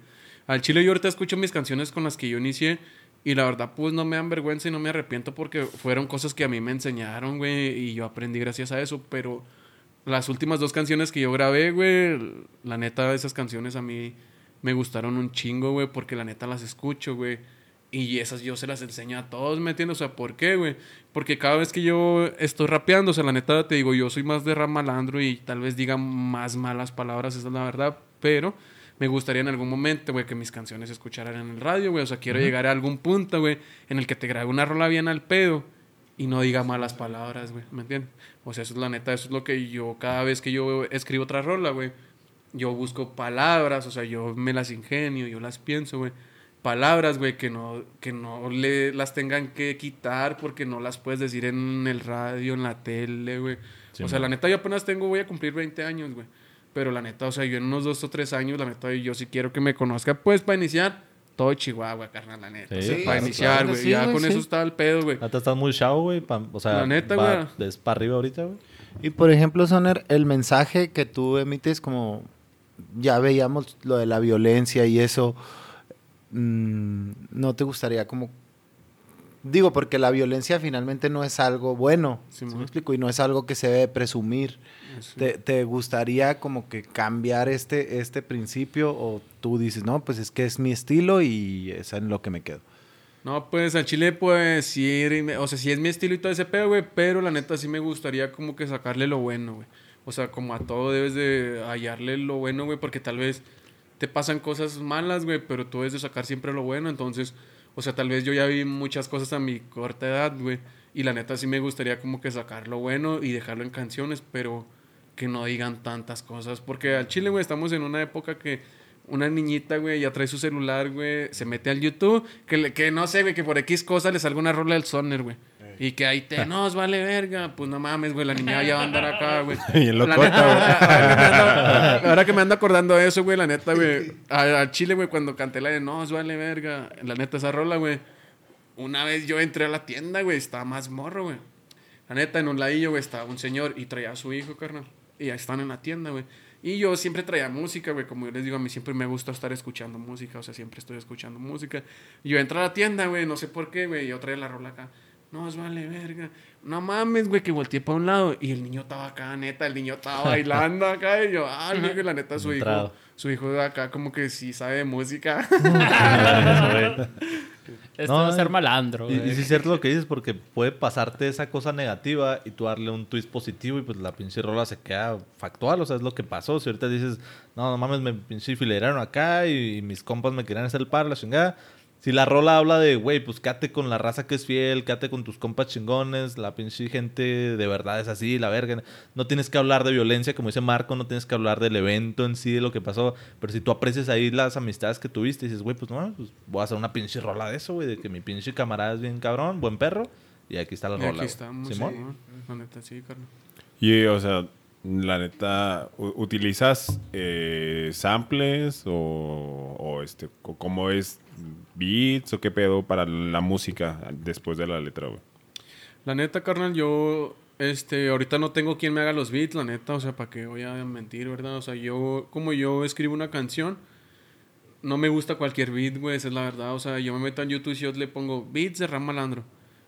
Al chile yo ahorita escucho mis canciones con las que yo inicié y la verdad, pues no me dan vergüenza y no me arrepiento porque fueron cosas que a mí me enseñaron, güey, y yo aprendí gracias a eso. Pero las últimas dos canciones que yo grabé, güey, la neta, esas canciones a mí me gustaron un chingo, güey, porque la neta las escucho, güey. Y esas yo se las enseño a todos, ¿me entiendes? O sea, ¿por qué, güey? Porque cada vez que yo estoy rapeando, o sea, la neta te digo, yo soy más de rap malandro y tal vez diga más malas palabras, esa es la verdad, pero me gustaría en algún momento, güey, que mis canciones se escucharan en el radio, güey. O sea, quiero llegar a algún punto, güey, en el que te grabe una rola bien al pedo y no diga malas palabras, güey, ¿me entiendes? O sea, eso es la neta, eso es lo que yo, cada vez que yo escribo otra rola, güey, yo busco palabras, o sea, yo me las ingenio, yo las pienso, güey. Palabras, güey, que no, que no le las tengan que quitar porque no las puedes decir en el radio, en la tele, güey. Sí, o sea, man. la neta, yo apenas tengo, voy a cumplir 20 años, güey. Pero la neta, o sea, yo en unos dos o tres años, la neta, yo sí quiero que me conozca, pues, para iniciar, todo Chihuahua, carnal, la neta. Sí, O sea, sí, para claro, iniciar, güey. sí, ya con sí. eso está el pedo, güey. Neta, estás muy chavo, güey. O sea, La neta, va- güey. es para arriba ahorita, güey. Y por ejemplo, Soner, el mensaje que tú emites como ya veíamos lo de la violencia y eso, mm, ¿no te gustaría como... Digo, porque la violencia finalmente no es algo bueno, ¿sí me explico? Y no es algo que se debe presumir. Sí. ¿Te, te gustaría como que cambiar este, este principio o tú dices, no, pues es que es mi estilo y es en lo que me quedo? No, pues al chile, pues sí, o sea, sí es mi estilo y todo ese pedo, güey, pero la neta sí me gustaría como que sacarle lo bueno, güey. O sea, como a todo debes de hallarle lo bueno, güey, porque tal vez te pasan cosas malas, güey, pero tú debes de sacar siempre lo bueno, entonces, o sea, tal vez yo ya vi muchas cosas a mi corta edad, güey, y la neta sí me gustaría como que sacar lo bueno y dejarlo en canciones, pero que no digan tantas cosas, porque al chile, güey, estamos en una época que una niñita, güey, ya trae su celular, güey, se mete al YouTube, que, le- que no sé, güey, que por X cosa le salga una rola del Soner, güey. Y que ahí te nos vale verga. Pues no mames, güey, la niña ya va a andar acá, güey. La locota, neta, güey. ahora que me ando- acordando de eso, güey, la neta, güey. Al Chile, güey, cuando canté la de nos vale verga. La neta, esa rola, güey. Una vez yo entré a la tienda, güey, estaba más morro, güey. La neta, en un ladillo, güey, estaba un señor y traía a su hijo, carnal. Y ahí están en la tienda, güey. Y yo siempre traía música, güey. Como yo les digo, a mí siempre me gusta estar escuchando música. O sea, siempre estoy escuchando música. Y yo entré a la tienda, güey. No sé por qué, güey. Yo traía la rola acá. No, os vale verga. No mames, güey, que volteé para un lado. Y el niño estaba acá, neta. El niño estaba bailando acá. Y yo, ah, el niño, la neta, su hijo. Su hijo de acá, como que sí sabe de música. Esto No, va a ser malandro, Y, güey. y sí es cierto lo que dices, porque puede pasarte esa cosa negativa y tú darle un twist positivo y pues la pinche rola se queda factual, o sea, es lo que pasó. Si ahorita dices, no, no mames, me pinche filearon acá y, y mis compas me querían hacer el par, la chingada. Si la rola habla de, güey, pues quédate con la raza que es fiel, quédate con tus compas chingones, la pinche gente de verdad es así, la verga. No tienes que hablar de violencia, como dice Marco, no tienes que hablar del evento en sí, de lo que pasó. Pero si tú aprecias ahí las amistades que tuviste y dices, güey, pues no, pues voy a hacer una pinche rola de eso, güey, de que mi pinche camarada es bien cabrón, buen perro. Y aquí está la y rola. aquí estamos, Simón. La neta, sí, carnal. Y, o sea, la neta, ¿utilizas eh, samples o, o este, cómo es beats o qué pedo para la música después de la letra, güey? La neta, carnal, yo, este, ahorita no tengo quien me haga los beats, la neta, o sea, para qué voy a mentir, ¿verdad? O sea, yo, como yo escribo una canción, no me gusta cualquier beat, güey, esa es la verdad, o sea, yo me meto en YouTube y yo le pongo beats de Ram Malandro.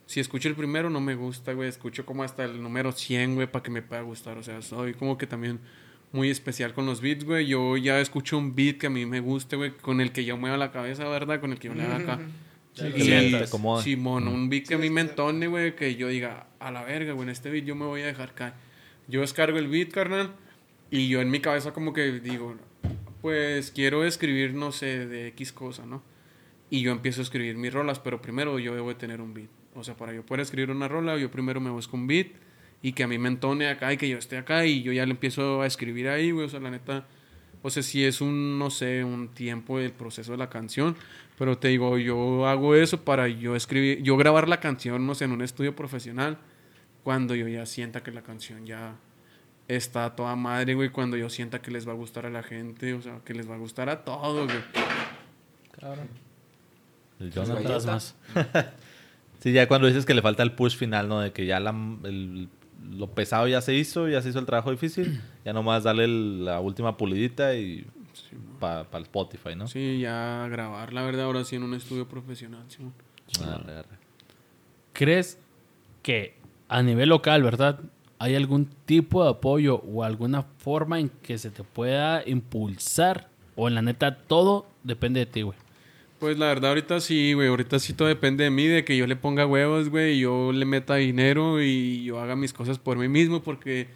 Si escucho el primero, no me gusta, güey, escucho como hasta el número 100, güey, para que me pueda gustar, o sea, soy como que también muy especial con los beats, güey, yo ya escucho un beat que a mí me guste, güey, con el que yo mueva la cabeza, ¿verdad? Con el que yo le haga acá. Sí, que Y- te-. Simón, un beat que a mí me entone, güey, que yo diga, a la verga, güey, en este beat yo me voy a dejar caer. Yo descargo el beat, carnal, y yo en mi cabeza como que digo, pues quiero escribir, no sé, de X cosa, ¿no? Y yo empiezo a escribir mis rolas, pero primero yo debo de tener un beat. O sea, para yo poder escribir una rola, yo primero me busco un beat y que a mí me entone acá y que yo esté acá y yo ya le empiezo a escribir ahí, güey. O sea, la neta, o sea, si es un, no sé, un tiempo del proceso de la canción, pero te digo, yo hago eso para yo escribir, yo grabar la canción, no sé, en un estudio profesional, cuando yo ya sienta que la canción ya está a toda madre, güey, cuando yo sienta que les va a gustar a la gente, o sea, que les va a gustar a todos, güey. El Otras Jonathan. más. Sí, ya cuando dices que le falta el push final, ¿no? De que ya la, el- lo pesado ya se hizo, ya se hizo el trabajo difícil. Ya nomás darle el- la última pulidita y para el Spotify, ¿no? Sí, ya grabar, la verdad, ahora sí en un estudio profesional, sí. Arre, arre. ¿Crees que a nivel local, verdad, hay algún tipo de apoyo o alguna forma en que se te pueda impulsar? O en la neta, todo depende de ti, güey. Pues la verdad, ahorita sí, güey. Ahorita sí todo depende de mí, de que yo le ponga huevos, güey. y Yo le meta dinero y yo haga mis cosas por mí mismo porque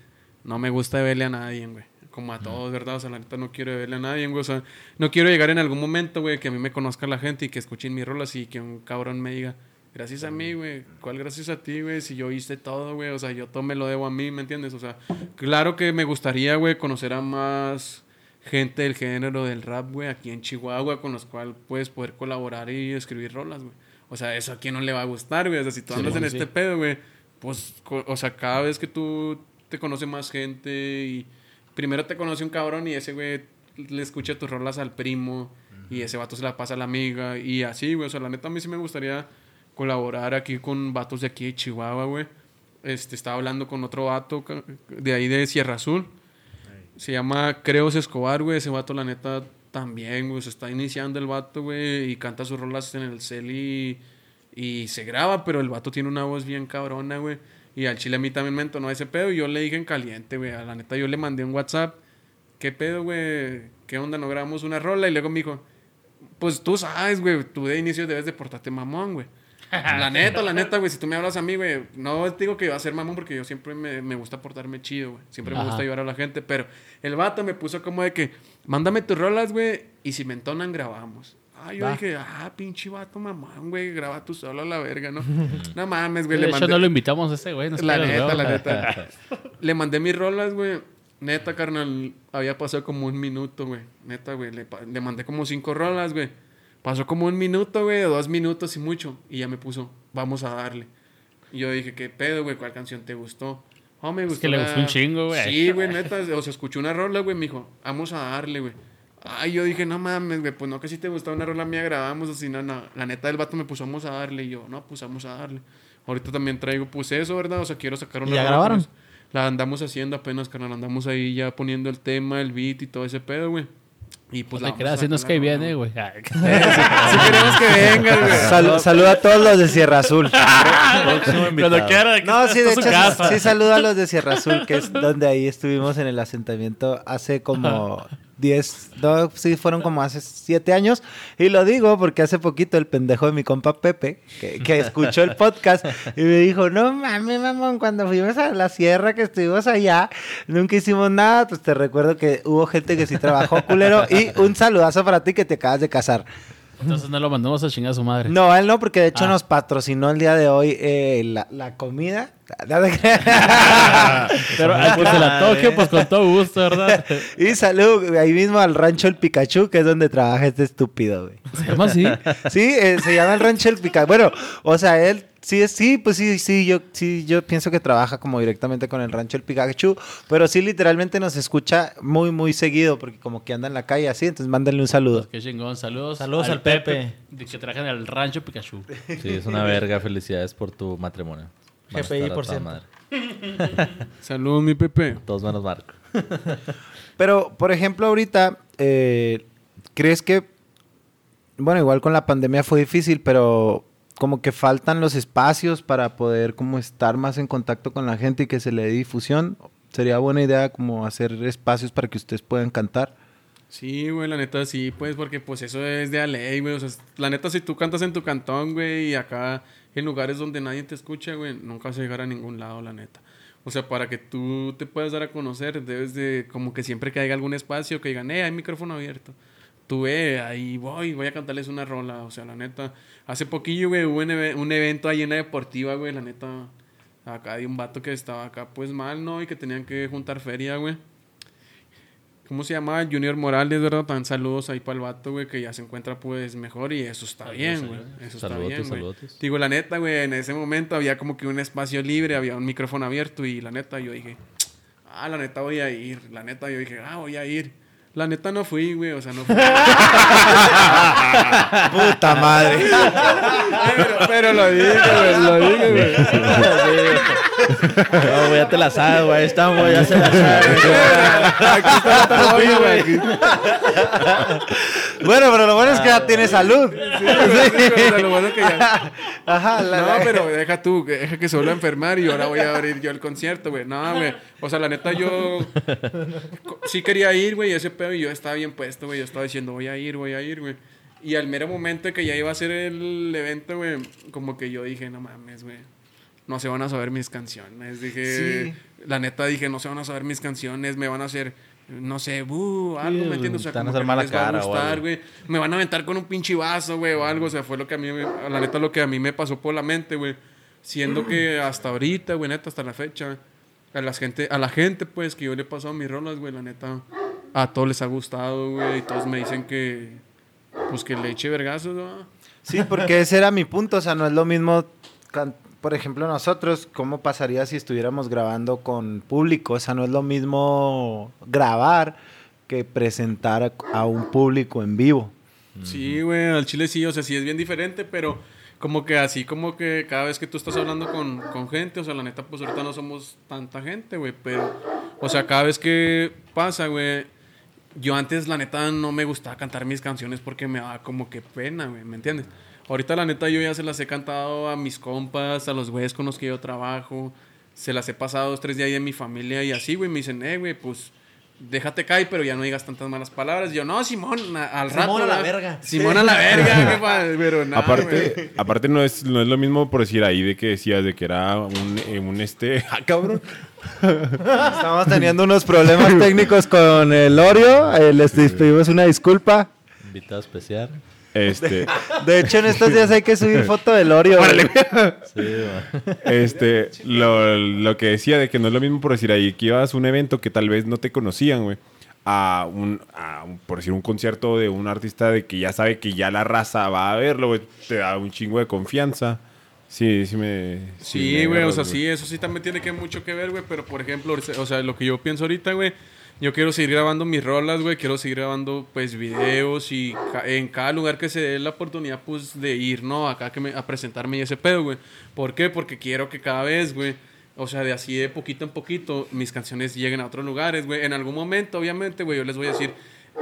no me gusta verle a nadie, güey. Como a todos, ¿verdad? O sea, la neta no quiero verle a nadie, güey. O sea, no quiero llegar en algún momento, güey, que a mí me conozca la gente y que escuchen mis rolas y que un cabrón me diga, Gracias a mí, güey. ¿Cuál gracias a ti, güey? Si yo hice todo, güey. O sea, yo todo me lo debo a mí, ¿me entiendes? O sea, claro que me gustaría, güey, conocer a más gente del género del rap, güey, aquí en Chihuahua, con los cuales puedes poder colaborar y escribir rolas, güey. O sea, eso a quién no le va a gustar, güey. O sea, si tú andas en este pedo, güey, pues, o sea, cada vez que tú te conoce más gente y primero te conoce un cabrón y ese güey le escucha tus rolas al primo y ese vato se la pasa a la amiga y así, güey. O sea, la neta a mí sí me gustaría colaborar aquí con vatos de aquí de Chihuahua, güey. Este, estaba hablando con otro vato de ahí de Sierra Azul. Se llama Creos Escobar, güey. Ese vato, la neta, también, güey. Se está iniciando el vato, güey. Y canta sus rolas en el cel y, y se graba, pero el vato tiene una voz bien cabrona, güey. Y al chile a mí también me entonó ese pedo. Y yo le dije en caliente, güey. A la neta, yo le mandé un WhatsApp. ¿Qué pedo, güey? ¿Qué onda? ¿No grabamos una rola? Y luego me dijo, pues tú sabes, güey. Tú de inicio debes de portarte mamón, güey. La neta, la neta, güey, si tú me hablas a mí, güey, no te digo que iba a ser mamón porque yo siempre me, me gusta portarme chido, güey. Siempre me Ajá. gusta ayudar a la gente, pero el vato me puso como de que, mándame tus rolas, güey, y si me entonan, grabamos. Ah, yo Va. dije, ah, pinche vato mamón, güey, graba tú solo a la verga, ¿no? no mames, güey, De le hecho, mandé... no lo invitamos a ese güey. nos La neta, la neta. Le mandé mis rolas, güey. Neta, carnal, había pasado como un minuto, güey. Neta, güey. Le, le mandé como cinco rolas, güey. Pasó como un minuto, güey, o dos minutos y mucho. Y ya me puso, vamos a darle. Y yo dije, ¿qué pedo, güey? ¿Cuál canción te gustó? Oh, me gustó. que le gustó un chingo, güey. Sí, güey, neta. O sea, escuchó una rola, güey, me dijo, vamos a darle, güey. Ay, yo dije, no mames, güey, pues no que si te gustaba una rola mía grabamos, así, no, no. La neta del vato me puso, vamos a darle. Y yo, no, pues vamos a darle. Ahorita también traigo, pues eso, ¿verdad? O sea, quiero sacar una ¿Y ya rola grabaron? La andamos haciendo apenas, carnal. Andamos ahí ya poniendo el tema, el beat y todo ese pedo, güey. Y pues No la te creas, si nos cae bien, eh, güey. Si queremos que venga, güey. Sal- saluda a todos los de Sierra Azul. Cuando quiera, No, sí, de hecho, sí saluda a los de Sierra Azul, que es donde ahí estuvimos en el asentamiento hace como 10, no, sí, fueron como hace 7 años. Y lo digo porque hace poquito el pendejo de mi compa Pepe, que, que escuchó el podcast, y me dijo, no mames, mamón, cuando fuimos a la sierra que estuvimos allá, nunca hicimos nada. Pues te recuerdo que hubo gente que sí trabajó culero. Y un saludazo para ti que te acabas de casar. Entonces no lo mandamos a chingar a su madre. No, él no, porque de hecho Ah. nos patrocinó el día de hoy eh, la, la comida. Pero al que se la toque, pues con todo gusto, ¿verdad? y salud ahí mismo al rancho El Pikachu, que es donde trabaja este estúpido, güey. ¿Se llama así? Sí, eh, se llama el rancho El Pikachu. Bueno, o sea, él sí, es- sí, pues sí, sí, yo, sí, yo pienso que trabaja como directamente con el rancho El Pikachu, pero sí literalmente nos escucha muy, muy seguido, porque como que anda en la calle así, entonces mándenle un saludo. Qué chingón. Saludos. Saludos al Pepe. Que trabajan el rancho Pikachu. Sí, es una verga. Felicidades por tu matrimonio. GPI por madre. Saludos, mi Pepe. Todos menos Marco. Pero, por ejemplo, ahorita, eh, ¿crees que, bueno, igual con la pandemia fue difícil, pero como que faltan los espacios para poder como estar más en contacto con la gente y que se le dé difusión? Sería buena idea como hacer espacios para que ustedes puedan cantar. Sí, güey, la neta sí, pues, porque pues eso es de a ley, güey. O sea, la neta, si tú cantas en tu cantón, güey, y acá en lugares donde nadie te escucha, güey, nunca vas a llegar a ningún lado, la neta. O sea, para que tú te puedas dar a conocer, debes de, como que siempre que haya algún espacio, que digan, eh, hay micrófono abierto. Tú ve, ahí voy, voy a cantarles una rola. O sea, la neta, hace poquillo, güey, hubo un, un evento ahí en la deportiva, güey, la neta. Acá hay un vato que estaba acá, pues mal, ¿no? Y que tenían que juntar feria, güey. ¿Cómo se llama? Junior Morales, ¿verdad? Tan saludos ahí para el vato, güey, que ya se encuentra pues mejor y eso está bien, güey. Eso está Saludotes, bien, güey. Digo, la neta, güey, en ese momento había como que un espacio libre, había un micrófono abierto y la neta yo dije, ah, la neta voy a ir. La neta yo dije, ah, voy a ir. La neta no fui, güey, o sea, no fui. Puta madre. pero, pero lo dije, güey, lo dije, güey. No, güey, ya te la sabes, güey. Ahí estamos, ya se la sabes. Aquí está la güey. Bueno, pero lo bueno es que ya tiene salud. Sí, güey, sí, güey, o sea, lo bueno que ya- Ajá, la- No, pero deja tú, deja que se vuelva a enfermar y ahora voy a abrir yo el concierto, güey. No, güey. O sea, la neta, yo sí quería ir, güey, ese pedo, y yo estaba bien puesto, güey. Yo estaba diciendo, voy a ir, voy a ir, güey. Y al mero momento que ya iba a ser el evento, güey, como que yo dije, no mames, güey. No se van a saber mis canciones. Dije, Sí. la neta dije, no se van a saber mis canciones, me van a hacer no sé, buh, algo, Sí, ¿me entiendes? O sea, te van a como hacer que no mala les va a gustar, güey. Me van a aventar con un pinche vaso, güey, o algo. O sea, fue lo que a mí, me- la neta, lo que a mí me pasó por la mente, güey. Siendo que hasta ahorita, güey, neta, hasta la fecha, a la gente, a la gente, pues, que yo le he pasado mis rolas, güey, la neta, a todos les ha gustado, güey, y todos me dicen que, pues, que le eche vergazos, ¿no? Sí, porque ese era mi punto. O sea, no es lo mismo, por ejemplo, nosotros, ¿cómo pasaría si estuviéramos grabando con público? O sea, no es lo mismo grabar que presentar a, un público en vivo. Sí, güey, al chile sí, o sea, sí es bien diferente, pero como que así, como que cada vez que tú estás hablando con, con gente, o sea, la neta, pues ahorita no somos tanta gente, güey, pero, o sea, cada vez que pasa, güey, yo antes, la neta, no me gustaba cantar mis canciones porque me daba como que pena, güey, ¿me entiendes? Ahorita, la neta, yo ya se las he cantado a mis compas, a los güeyes con los que yo trabajo, se las he pasado dos, tres días ahí en mi familia y así, güey, me dicen, eh, güey, pues déjate caer, pero ya no digas tantas malas palabras. Y yo, no, Simón, a- al rato. Simón a la ¿verdad? verga. Simón a la verga, pero nada, aparte, güey. aparte no es, no es lo mismo por decir ahí de que decías de que era un, eh, un este... ¡Ah, cabrón! Estamos teniendo unos problemas técnicos con el Oreo. eh, les pedimos una disculpa. Invitado especial. Este... De hecho, en estos días hay que subir foto del Oreo. güey. Sí, man. Este, lo, lo que decía de que no es lo mismo por decir ahí que ibas a un evento que tal vez no te conocían, güey. A un, a un- por decir, un concierto de un artista de que ya sabe que ya la raza va a verlo, güey. Te da un chingo de confianza. Sí, sí me... Sí, güey, o sea, sí, eso sí también tiene que mucho que ver, güey, pero por ejemplo, o sea, lo que yo pienso ahorita, güey, yo quiero seguir grabando mis rolas, güey, quiero seguir grabando, pues, videos y ca- en cada lugar que se dé la oportunidad, pues, de ir, ¿no? Acá que me, a presentarme y ese pedo, güey. ¿Por qué? Porque quiero que cada vez, güey, o sea, de así de poquito en poquito, mis canciones lleguen a otros lugares, güey. En algún momento, obviamente, güey, yo les voy a decir,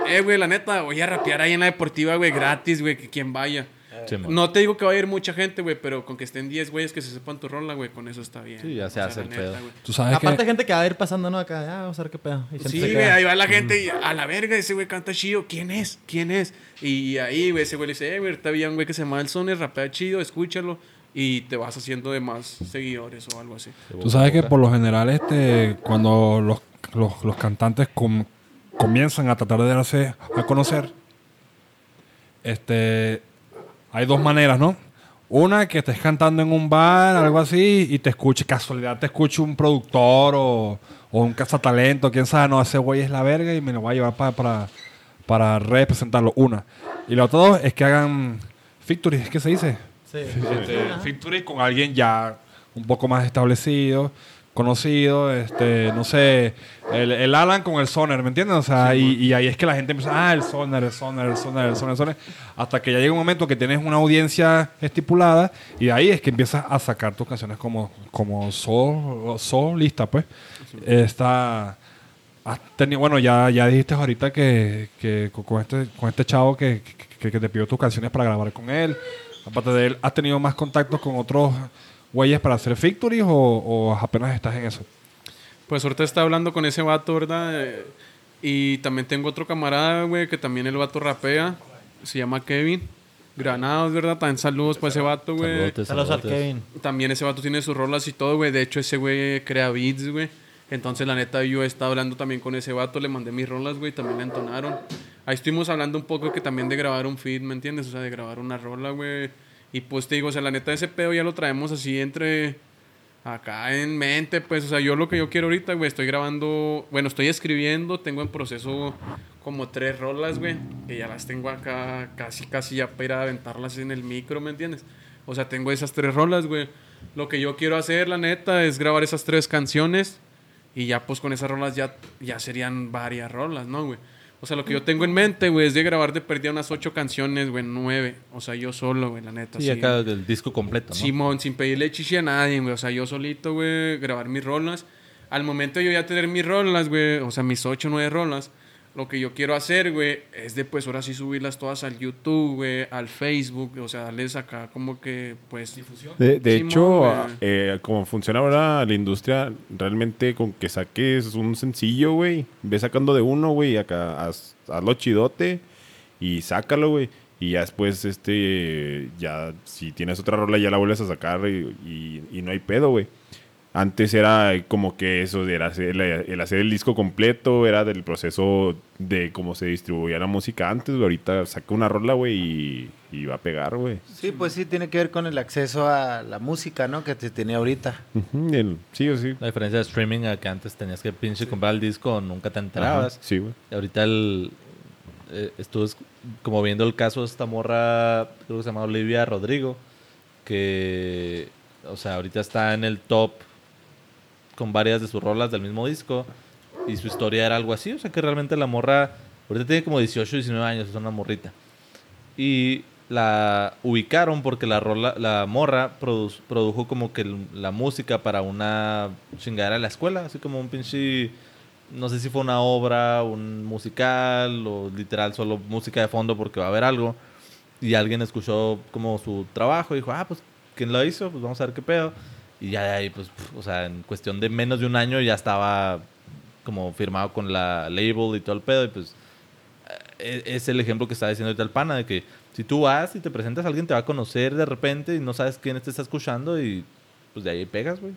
eh, güey, la neta, voy a rapear ahí en la deportiva, güey, gratis, güey, que quien vaya. Sí. No te digo que va a ir mucha gente, güey, pero con que estén 10 güeyes que se sepan tu rola, güey, con eso está bien. Sí, ya se hace el pedo. Tú sabes Aparte, que... gente que va a ir pasando, ¿no? Acá, ah, vamos a ver qué pedo. Y Sí, güey, ahí va la gente y a la verga, ese güey canta chido. ¿Quién es? ¿Quién es? Y ahí, güey, ese güey le dice, eh, güey, está bien, güey, que se llama el Soner, rapea chido, escúchalo. Y te vas haciendo de más seguidores o algo así. Tú sabes que por lo general, este, cuando los, los, los cantantes com- comienzan a tratar de darse a conocer, este, hay dos maneras, ¿no? Una, que estés cantando en un bar, algo así, y te escuche, casualidad te escuche un productor o, o un cazatalento, quién sabe, no, ese güey es la verga y me lo voy a llevar pa- para, para representarlo. Una. Y la otra dos es que hagan victory, ¿es que se dice? Sí. Este, con alguien ya un poco más establecido, conocido, este, no sé, el, el Alan con el Soner, ¿me entiendes? O sea, y, y ahí es que la gente empieza, ah, el Soner, el Soner, el Soner, el Soner, el Soner, hasta que ya llega un momento que tienes una audiencia estipulada y ahí es que empiezas a sacar tus canciones como, como sol, solista, pues. Está... Has tenido, bueno, ya, ya dijiste ahorita que, que con- con, este, con este chavo que, que, que te pidió tus canciones para grabar con él. Aparte de él, ¿has tenido más contactos con otros güeyes para hacer victories o, o apenas estás en eso? Pues ahorita está hablando con ese vato, ¿verdad? Eh, Y también tengo otro camarada, güey, que también el vato rapea. Se llama Kevin. Granados, ¿verdad? También saludos para ese vato, güey. Saludos al. Kevin. También ese vato tiene sus rolas y todo, güey. De hecho, ese güey crea beats, güey. Entonces, la neta, yo he estado hablando también con ese vato. Le mandé mis rolas, güey. También le entonaron. Ahí estuvimos hablando un poco que también de grabar un feed, ¿me entiendes? O sea, de grabar una rola, güey. Y pues te digo, o sea, la neta, ese pedo ya lo traemos así entre... Acá en mente, pues, o sea, yo lo que yo quiero ahorita, güey, estoy grabando, bueno, estoy escribiendo, tengo en proceso como tres rolas, güey, que ya las tengo acá casi, casi ya para ir a aventarlas en el micro, ¿me entiendes? O sea, tengo esas tres rolas, güey. Lo que yo quiero hacer, la neta, es grabar esas tres canciones y ya, pues, con esas rolas ya, ya serían varias rolas, ¿no, güey? O sea, lo que yo tengo en mente, güey, es de grabar de perdida unas ocho canciones, güey, nueve. O sea, yo solo, güey, la neta. Sí, acá el disco completo, ¿no? Simón, sin pedirle chichi a nadie, güey. O sea, yo solito, güey, grabar mis rolas. Al momento de yo ya tener mis rolas, güey, o sea, mis ocho, nueve rolas, lo que yo quiero hacer, güey, es de, pues, ahora sí subirlas todas al YouTube, güey, al Facebook, o sea, darles acá como que, pues... Difusión. De, de Simón, hecho, güey. eh, como funciona ahora la industria, realmente con que saques un sencillo, güey, ve sacando de uno, güey, acá haz- hazlo chidote y sácalo, güey. Y ya después, este, ya si tienes otra rola, ya la vuelves a sacar y, y- y no hay pedo, güey. Antes era como que eso, era el, el hacer el disco completo, era del proceso de cómo se distribuía la música antes, güey. Ahorita saca una rola, güey, y, y va a pegar, güey. Sí, pues sí, tiene que ver con el acceso a la música, ¿no? Que te tenía ahorita. El- sí o sí. La diferencia de streaming a que antes tenías que pinche comprar el disco, nunca te enterabas. Ajá, sí, güey. Ahorita el, eh, estuve como viendo el caso de esta morra, creo que se llama Olivia Rodrigo, que, o sea, ahorita está en el top con varias de sus rolas del mismo disco. Y su historia era algo así, o sea, que realmente la morra, ahorita tiene como 18, 19 años, es una morrita. Y la ubicaron porque la rola, la morra produ- produjo como que la música para una chingadera de la escuela, así como un pinche, no sé si fue una obra, un musical o literal solo música de fondo porque va a haber algo. Y alguien escuchó como su trabajo y dijo, ah, pues, ¿quién lo hizo? Pues vamos a ver qué pedo. Y ya de ahí, pues, pf, o sea, en cuestión de menos de un año ya estaba como firmado con la label y todo el pedo. Y pues, eh, es el ejemplo que está diciendo ahorita el pana, de que si tú vas y te presentas, alguien te va a conocer de repente y no sabes quién te está escuchando y pues de ahí pegas, güey.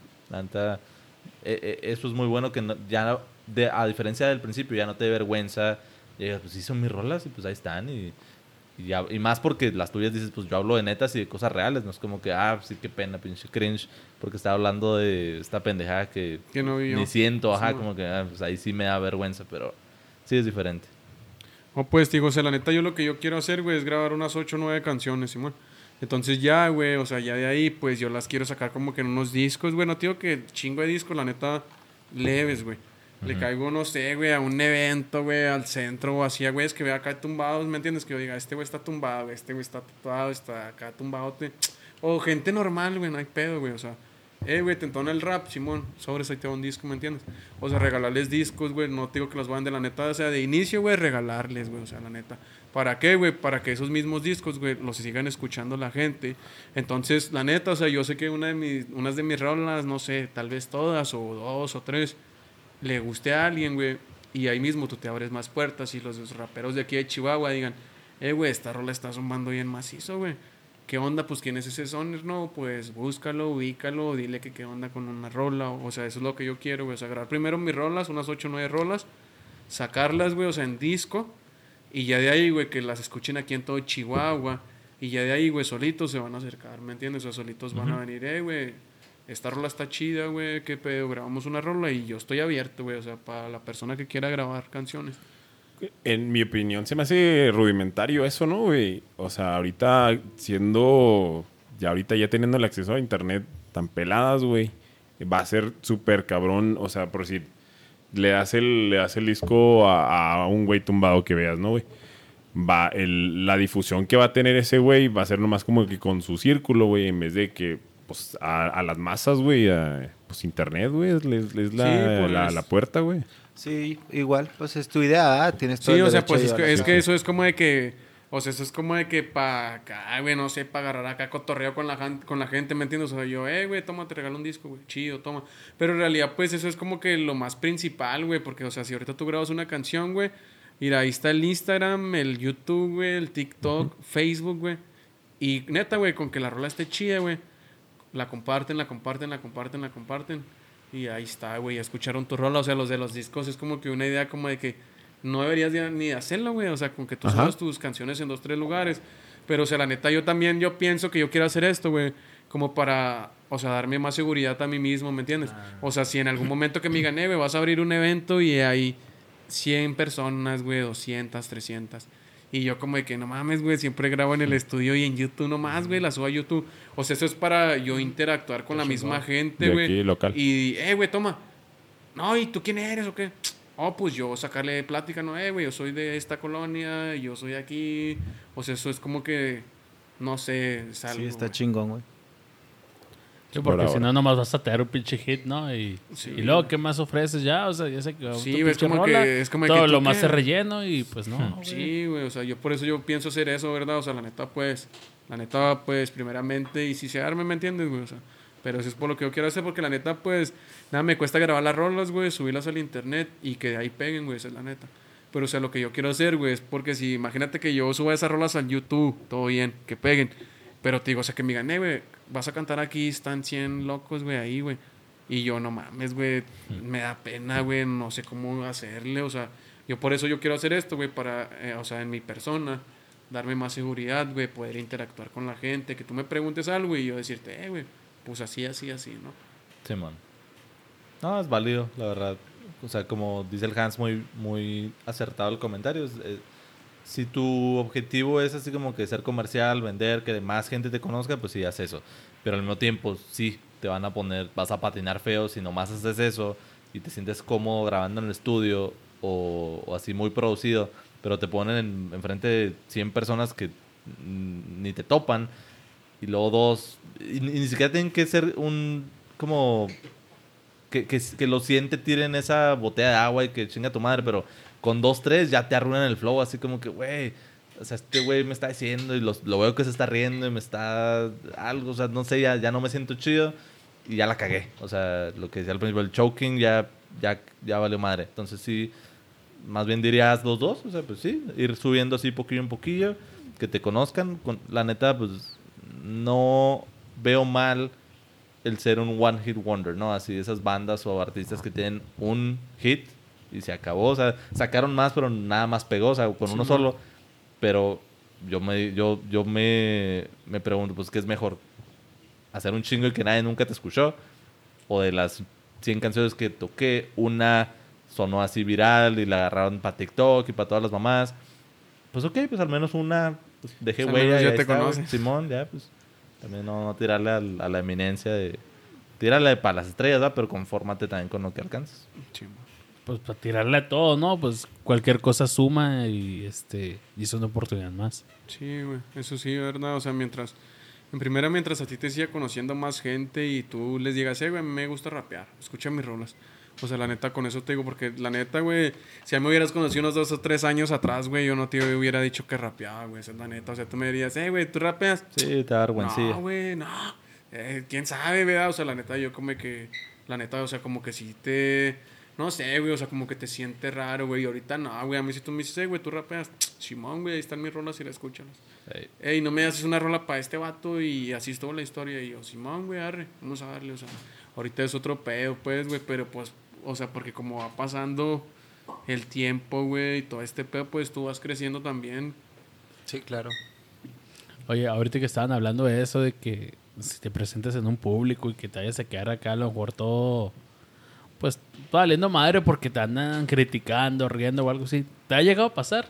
Eh, eh, eso es muy bueno que no- ya, de, a diferencia del principio, ya no te dé vergüenza. Y digas, pues sí son mis rolas y pues ahí están y... Y, ya- y más porque las tuyas dices, pues yo hablo de netas y de cosas reales, no es como que, ah, sí, qué pena, pinche cringe, porque estaba hablando de esta pendejada que, Que no vi yo. ni siento, ajá, Sí, como que, ah, pues ahí sí me da vergüenza, pero sí es diferente. No, pues, digo, o sea, la neta, yo lo que yo quiero hacer, güey, es grabar unas 8 o 9 canciones, Simón. Entonces ya, güey, o sea, ya de ahí, pues yo las quiero sacar como que en unos discos, güey. No te digo que chingo de discos, la neta, leves, güey. Le caigo, no sé, güey, a un evento, güey, al centro o así, a güeyes que vea acá tumbados, ¿me entiendes? Que yo diga, este güey está tumbado, güey, este güey está tatuado, está acá tumbado. O gente normal, güey, no hay pedo, güey, o sea. Eh, güey, te entona el rap, Simón, sobres ahí te va un disco, ¿me entiendes? O sea, regalarles discos, güey, no te digo que los vayan de la neta, o sea, de inicio, güey, regalarles, güey, o sea, la neta. ¿Para qué, güey? Para que esos mismos discos, güey, los sigan escuchando la gente. Entonces, la neta, o sea, yo sé que una de mis, unas de mis rolas, no sé, tal vez todas, o dos, o tres, le guste a alguien, güey, y ahí mismo tú te abres más puertas y los raperos de aquí de Chihuahua digan, eh, güey, esta rola está zumbando bien macizo, güey. ¿Qué onda? Pues quién es ese soner, no, pues búscalo, ubícalo, dile que qué onda con una rola, o sea, eso es lo que yo quiero, güey, o sea, grabar primero mis rolas, unas 8 o 9 rolas, sacarlas, güey, o sea, en disco, y ya de ahí, güey, que las escuchen aquí en todo Chihuahua, y ya de ahí, güey, solitos se van a acercar, ¿me entiendes? O sea, solitos van a venir, eh, güey, esta rola está chida, güey, qué pedo, grabamos una rola, y yo estoy abierto, güey, o sea, para la persona que quiera grabar canciones. En mi opinión, se me hace rudimentario eso, ¿no, güey? O sea, ahorita siendo. Ya ahorita ya teniendo el acceso a internet tan peladas, güey. Va a ser súper cabrón. O sea, por si le das el, le das el disco a, a un güey tumbado que veas, ¿no, güey? Va, el, la difusión que va a tener ese güey va a ser nomás como que con su círculo, güey, en vez de que, pues, a, a las masas, güey, pues internet, güey, es, es- es la, Sí, pues. la, la puerta, güey. Sí, igual, pues es tu idea, ¿ah? tienes todo Sí, el o sea, pues es que, es eso es como de que, o sea, eso es como de que para acá, güey, no sé, para agarrar acá cotorreo con la, con la gente, ¿me entiendes? O sea, yo, eh, güey, toma, te regalo un disco, güey, chido, toma. Pero en realidad, pues eso es como que lo más principal, güey, porque, o sea, si ahorita tú grabas una canción, güey, mira, ahí está el Instagram, el YouTube, güey, el TikTok, Facebook, güey. Y neta, güey, con que la rola esté chida, güey, la comparten, la comparten, la comparten, la comparten. Y ahí está, güey, escucharon tu rola. O sea, los de los discos es como que una idea como de que no deberías de- ni hacerlo, güey. O sea, con que tú Ajá. subas tus canciones en dos, tres lugares. Pero, o sea, la neta, yo también, yo pienso que yo quiero hacer esto, güey. Como para, o sea, darme más seguridad a mí mismo, ¿me entiendes? O sea, si en algún momento que me digan, eh, güey, vas a abrir un evento y hay 100 personas, güey, 200, 300. Y yo como de que no mames, güey, siempre grabo en el estudio y en YouTube nomás, güey, la subo a YouTube. O sea, eso es para yo interactuar con la misma gente, güey. aquí, local. Y, eh, güey, toma. No, ¿y tú quién eres o qué? Oh, pues yo sacarle plática, no, eh, güey, yo soy de esta colonia, yo soy de aquí. O sea, eso es como que, no sé, es algo, Sí, está chingón, güey. Sí, porque Por si no, nomás vas a tener un pinche hit, ¿no? Y, Sí. y luego, ¿qué más ofreces ya? O sea, ya sé que Sí, es como que- rola, es como que todo tú lo más se relleno y pues no. güey. Sí, güey, o sea, yo por eso yo pienso hacer eso, ¿verdad? O sea, la neta, pues, la neta, pues, primeramente, y si se arme, ¿me entiendes, güey? O sea, pero eso es por lo que yo quiero hacer, porque la neta, pues, nada, me cuesta grabar las rolas, güey, subirlas al internet y que de ahí peguen, güey, esa es la neta. Pero, o sea, lo que yo quiero hacer, güey, es porque si, imagínate que yo suba esas rolas al YouTube, todo bien, que peguen. Pero te digo, o sea, que me digan, eh, güey, vas a cantar aquí, están 100 locos, güey, ahí, güey. Y yo, no mames, güey, me da pena, güey, no sé cómo hacerle, o sea, yo por eso yo quiero hacer esto, güey, para, eh, o sea, en mi persona, darme más seguridad, güey, poder interactuar con la gente, que tú me preguntes algo y yo decirte, eh, güey, pues así, así, así, ¿no? Simón. No, es válido, la verdad. O sea, como dice el Hans, muy, muy acertado el comentario. Es, si tu objetivo es así como que ser comercial, vender, que más gente te conozca, pues sí, haz eso. Pero al mismo tiempo, sí, te van a poner, vas a patinar feo si nomás haces eso y te sientes cómodo grabando en el estudio o, así muy producido, pero te ponen en- enfrente de 100 personas que ni te topan y luego dos, y, ni- siquiera tienen que ser un, como, que, que, que los 100 te tiren esa botella de agua y que chinga tu madre, pero con dos, tres ya te arruinan el flow, así como que, güey, o sea, este güey me está diciendo y lo veo que se está riendo y me está algo, o sea, no sé, ya, ya no me siento chido y ya la cagué. O sea, lo que decía al principio, el choking ya, ya, ya valió madre. Entonces sí, más bien dirías los dos, o sea, pues sí, ir subiendo así poquillo en poquillo, que te conozcan. Con, la neta, pues no veo mal el ser un one hit wonder, ¿no? Así esas bandas o artistas que tienen un hit y se acabó, o sea, sacaron más pero nada más pegó, o sea, con uno solo, pero yo me yo yo me, me pregunto, pues qué es mejor hacer un chingo y que nadie nunca te escuchó o de las 100 canciones que toqué, una sonó así viral y la agarraron para TikTok y para todas las mamás. Pues ok, pues al menos una pues, dejé huella menos y ya te conoces. Simón, ya pues también no, no tirarle a la eminencia de tírale para las estrellas, ¿verdad? Pero confórmate también con lo que alcanzas. Pues para tirarle a todo, ¿no? Pues cualquier cosa suma y este y es una oportunidad más. Sí, güey, eso sí, ¿verdad? O sea, mientras, en primera, mientras a ti te siga conociendo más gente y tú les digas, eh, güey, me gusta rapear, escucha mis rolas. O sea, la neta, con eso te digo, porque la neta, güey, si a mí me hubieras conocido unos dos o tres años atrás, güey, yo no te hubiera dicho que rapeaba, güey, esa es la neta. O sea, tú me dirías, eh, güey, ¿tú rapeas? Sí, te da vergüencilla. No, güey, no. Eh, ¿Quién sabe, verdad? O sea, la neta, yo como que, la neta, o sea, como que si te, no sé, güey, o sea, como que te sientes raro, güey. Y ahorita no, güey, a mí si tú me dices, eh, güey, tú rapeas, Simón, güey, ahí están mis rolas y la escúchalas. Ey. Ey, no me haces una rola para este vato y así es toda la historia. Y yo, Simón, güey, arre, vamos a darle, o sea, ahorita es otro pedo, pues, güey, pero pues, o sea, porque como va pasando el tiempo, güey, y todo este pedo, pues tú vas creciendo también. Sí, claro. Oye, ahorita que estaban hablando de eso, de que si te presentes en un público y que te vayas a quedar acá, a lo mejor todo, pues, valiendo madre porque te andan criticando, riendo o algo así. ¿Te ha llegado a pasar?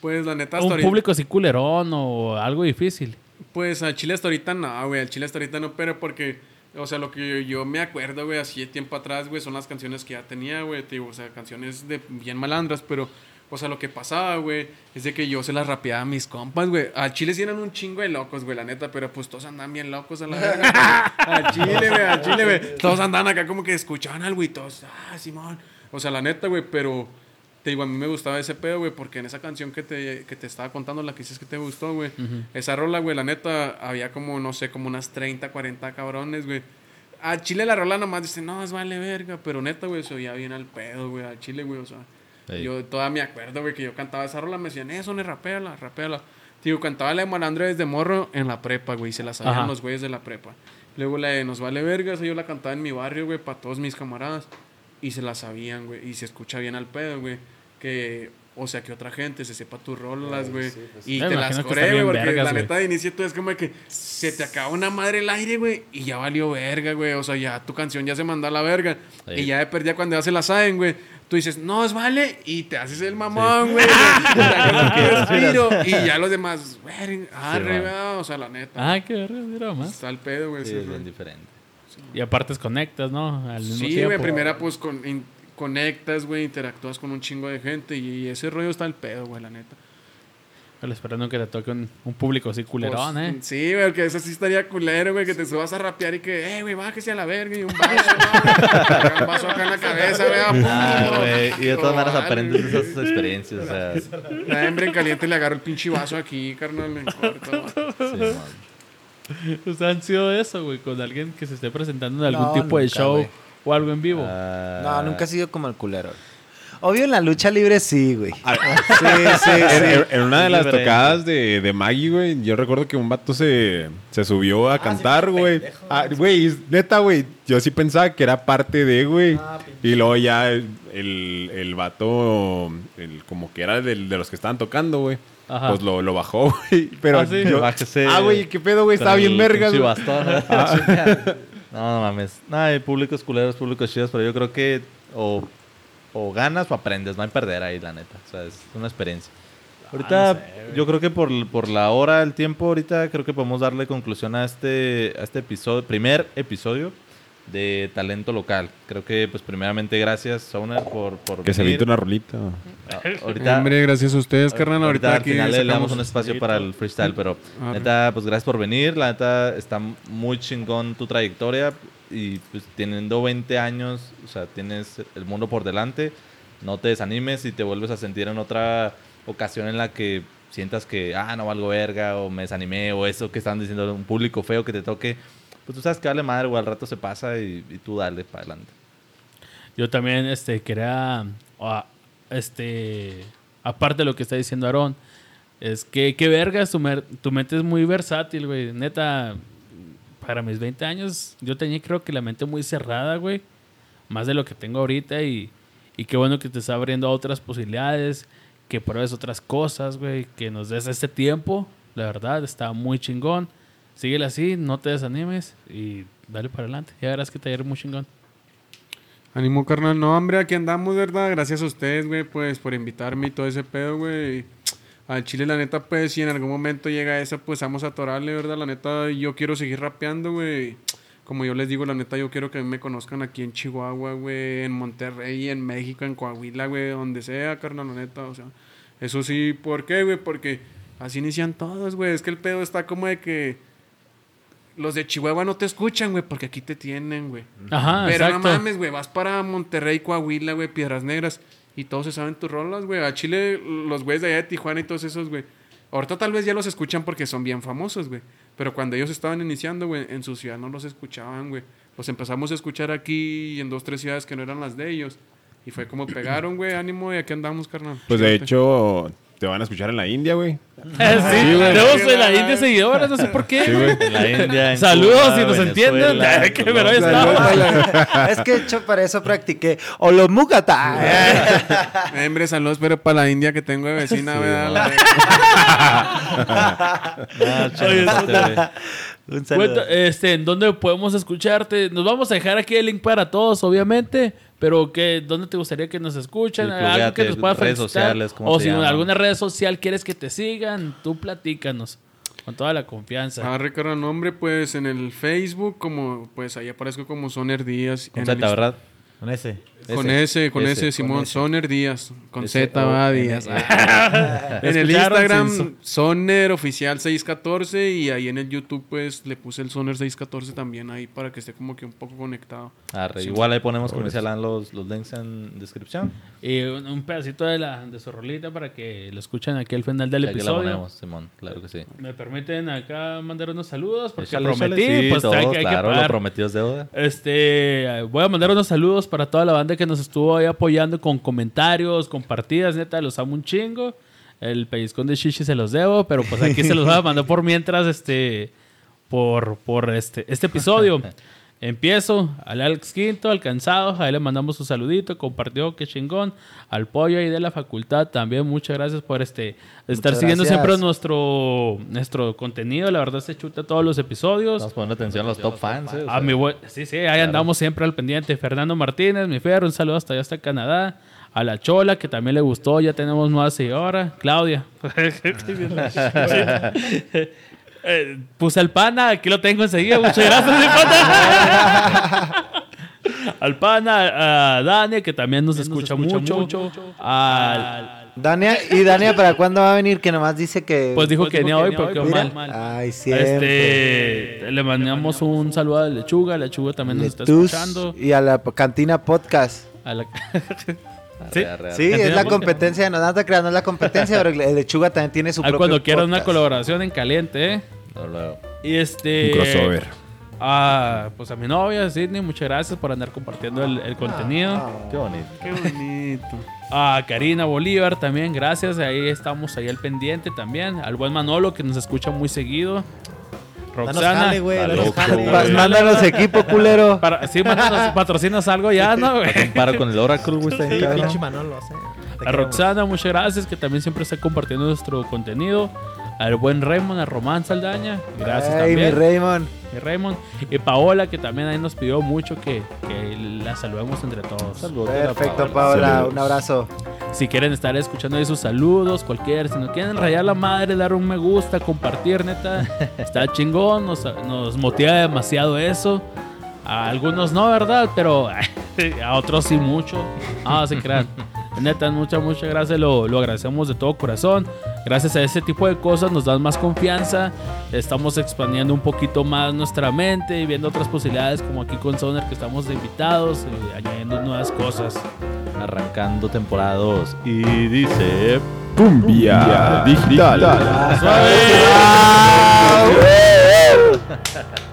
Pues la neta, hasta Un ahorita- público así culerón o algo difícil. Pues a Chile hasta ahorita no, güey. Al Chile hasta ahorita no, pero porque, o sea, lo que yo, yo me acuerdo, güey, así de tiempo atrás, güey, son las canciones que ya tenía, güey. Te digo, o sea, canciones de bien malandras, pero, o sea, lo que pasaba, güey, es de que yo se las rapeaba a mis compas, güey. Al Chile sí eran un chingo de locos, güey, la neta, pero pues todos andaban bien locos a la verga. Al Chile, güey, al Chile, güey. Todos andaban acá como que escuchaban algo y todos, ah, Simón. O sea, la neta, güey, pero. Te digo, a mí me gustaba ese pedo, güey, porque en esa canción que te, que te estaba contando, la que dices que te gustó, güey, esa rola, güey, la neta, había como, no sé, como unas 30, 40 cabrones, güey. A Chile la rola nomás dice, no, es vale verga, pero neta, güey, se oía bien al pedo, güey, a Chile, güey, o sea. Ey. Yo todavía me acuerdo, güey, que yo cantaba esa rola, me decían, eso, ne, rapéala, rapéala. Digo, cantaba la de Malandro desde morro en la prepa, güey, y se la sabían Ajá. los güeyes de la prepa. Luego la de Nos Vale Verga, esa yo la cantaba en mi barrio, güey, para todos mis camaradas. Y se la sabían, güey, y se escucha bien al pedo, güey. Que, o sea, que otra gente se sepa tus rolas, güey. y Me te las está güey, porque vergas, la neta de inicio tú es como que se te acaba una madre el aire, güey, y ya valió verga, güey. O sea, ya tu canción ya se mandó a la verga. Sí. Y ya de perdida cuando ya se la saben, güey. Tú dices, no, es vale, y te haces el mamón, güey. Respiro, y ya los demás, güey, güey, o sea, la neta. Ah, qué verga, mira más. Está el pedo, güey. Sí, es bien diferente. Y aparte conectas, ¿no? Al mismo Sí, tiempo. güey, primera pues con, in- conectas, güey, interactúas con un chingo de gente y, ese rollo está el pedo, güey, la neta. Pero esperando que te toque un, un público así culerón, Pues, ¿eh? Sí, güey, que eso sí estaría culero, güey, que te subas a rapear y que, eh, güey, bájese a la verga y un vaso, ¿no? un vaso acá en la cabeza, güey. Ah, güey. Y de todas maneras aprendes de esas experiencias. O sea, sí, La hembra en caliente le agarro el pinche vaso aquí, carnal, me corto. O sea, han sido eso, güey, con alguien que se esté presentando en algún No, tipo de show o algo en vivo. Ah, No, nunca he sido como el culero. Obvio en la lucha libre sí, güey. Ah, Sí, sí, En, sí. en- en una de las tocadas de, de Maggie, güey, yo recuerdo que un vato se, se subió a cantar, güey. Ah, Güey, es- neta, güey, yo sí pensaba que era parte de, güey. y luego ya el, el, el vato, el, como que era del- de los que estaban tocando, güey. Ajá. Pues lo, lo bajó, güey. Pero Ah, sí. yo- Bájese ah, güey, qué pedo, güey, con estaba bien el vergas, pinche güey. bastón. no, no mames. No, hay públicos culeros, públicos chidos, pero yo creo que o, o ganas o aprendes. No hay perder ahí, la neta. O sea, es una experiencia. Ahorita, yo creo que por, por la hora, el tiempo, ahorita creo que podemos darle conclusión a este, a este episodio, primer episodio de talento local. Creo que, pues, primeramente, gracias, Sauner, por, por Que se venir. viste una rolita. Ah, Ahorita, Hombre, gracias a ustedes, carnal. Ahorita, al aquí final le damos un espacio para el freestyle, pero Arre. neta, pues gracias por venir. La neta, está muy chingón tu trayectoria y pues teniendo 20 años, o sea, tienes el mundo por delante. No te desanimes y te vuelves a sentir en otra ocasión en la que sientas que, ah, no valgo verga o me desanimé o eso que están diciendo, un público feo que te toque. Pues tú sabes que vale madre, o al rato se pasa y, tú dale para adelante. Yo también este, quería, este, aparte de lo que está diciendo Aarón, es que, qué vergas, tu, tu mente es muy versátil, güey. Neta, para mis 20 años, yo tenía creo que la mente muy cerrada, güey. Más de lo que tengo ahorita y, y qué bueno que te está abriendo a otras posibilidades, que pruebes otras cosas, güey, que nos des este tiempo. La verdad, está muy chingón. Síguele así, no te desanimes y dale para adelante. Ya verás que te irá muy chingón. Ánimo, carnal. No, hombre, aquí andamos, ¿verdad? Gracias a ustedes, güey, pues, por invitarme y todo ese pedo, güey. Al Chile, la neta, pues, si en algún momento llega eso, pues, vamos a atorarle, ¿verdad? La neta, yo quiero seguir rapeando, güey. Como yo les digo, la neta, yo quiero que me conozcan aquí en Chihuahua, güey, en Monterrey, en México, en Coahuila, güey, donde sea, carnal, la neta, o sea. Eso sí, ¿por qué, güey? Porque así inician todos, güey. Es que el pedo está como de que los de Chihuahua no te escuchan, güey, porque aquí te tienen, güey. Ajá, Pero exacto. no mames, güey, vas para Monterrey, Coahuila, güey, Piedras Negras y todos se saben tus rolas, güey. A Chile, los güeyes de allá de Tijuana y todos esos, güey. Ahorita tal vez ya los escuchan porque son bien famosos, güey. Pero cuando ellos estaban iniciando, güey, en su ciudad no los escuchaban, güey. Los empezamos a escuchar aquí en dos, tres ciudades que no eran las de ellos. Y fue como pegaron, güey, ánimo y aquí andamos, carnal. Pues de hecho, te van a escuchar en la India, güey. sí, tenemos en la India seguidores, no sé por qué. Sí, güey. En la India, en Saludos Cuba, si nos Venezuela, entienden. Ay, que estaba. es que hecho para eso practiqué. O los mugata. Eh, Hombre, saludos, pero para la India que tengo de vecina, ¿verdad? Ah, Oye, güey. Un saludo. Cuenta, este, ¿en dónde podemos escucharte? Nos vamos a dejar aquí el link para todos, obviamente. Pero que, ¿dónde te gustaría que nos escuchen? Sí, Algo que nos pueda redes felicitar. sociales, ¿cómo O si en llaman? alguna red social quieres que te sigan, tú platícanos. Con toda la confianza. Ah, Ricardo, nombre, pues en el Facebook, como pues ahí aparezco como Soner Díaz. Con en Z, ¿verdad? Con ese. Con ese, con ese, ese, Simón, Soner Díaz. Con Ese, Z, oh, va Díaz. E. en el Instagram, Soner Oficial 614. Y ahí en el YouTube, pues le puse el Soner 614 también ahí para que esté como que un poco conectado. Arre, Sí. igual ahí ponemos, como dice Alan, los, los links en descripción. Y un, un pedacito de, la, de su rolita para que lo escuchen aquí al final del Aquí la episodio. ponemos, Simón, claro que sí. ¿Me permiten acá mandar unos saludos? Porque Échale, prometí, sí, pues todos, hay, que- hay que claro, lo pagar. prometido es deuda. Este, voy a mandar unos saludos para toda la banda que nos estuvo ahí apoyando con comentarios, con partidas, neta, los amo un chingo. El pellizcón de Shishi se los debo, pero pues aquí se los voy a mandar por mientras, este, por, por este, este episodio. Empiezo al Alex Quinto, al Cansado, ahí le mandamos un saludito, compartió, qué chingón. Al Pollo ahí de la facultad también, muchas gracias por este estar Muchas siguiendo gracias. siempre nuestro, nuestro contenido. La verdad se chuta todos los episodios. Estamos poniendo atención a los top fans. eh, o Ah, mi sí, sí, ahí andamos siempre al pendiente. Fernando Martínez, mi Fer, un saludo hasta allá, hasta Canadá. A la Chola, que también le gustó, ya tenemos nueva seguidora. Claudia. Eh, puse al pana, aquí lo tengo enseguida. Muchas gracias, mi pana. al pana, a Dani, que también nos escucha, mucho. Al, Dania, ¿y Dania para cuándo va a venir? Que nomás dice que. pues dijo que ni hoy, pero quedó Mira. mal. Ay, siempre. Este, le mandamos un saludo a Lechuga. Lechuga también nos está escuchando. y a la cantina podcast. A la- arre, arre, arre. Sí, es la competencia, no nada creando es la competencia, pero el Lechuga también tiene su Ahí propio cuando quieran una colaboración en caliente, ¿eh? Y este. Un crossover. Ah, pues a mi novia, Sidney, muchas gracias por andar compartiendo el, el contenido. Qué bonito. Qué bonito. A Karina Bolívar también, gracias. Ahí estamos ahí al pendiente también. Al buen Manolo que nos escucha muy seguido. Roxana. Mándanos equipo, culero. Para, sí, mándanos, patrocinas algo ya, ¿no? güey? Comparo con el Oracle, güey. está bien Sí, pinche Manolo, sí. A. Roxana, muchas gracias, que también siempre está compartiendo nuestro contenido. Al buen Raymond, a Román Saldaña, gracias Ay, mi también. Raymond. Mi Raymond. Y Paola, que también ahí nos pidió mucho que, que la saludemos entre todos. Perfecto, Paola. Un abrazo. Si quieren estar escuchando ahí sus saludos, cualquier, si nos quieren rayar la madre, dar un me gusta, compartir, neta, está chingón, nos, nos motiva demasiado eso. A algunos no, ¿verdad? Pero a otros sí mucho. Ah, se crean. Neta, muchas, muchas gracias, lo, lo agradecemos de todo corazón. Gracias a ese tipo de cosas nos dan más confianza. Estamos expandiendo un poquito más nuestra mente y viendo otras posibilidades, como aquí con Soner, que estamos de invitados, y añadiendo nuevas cosas. Arrancando temporada 2. Y dice... Cumbia digital. ¡Suave!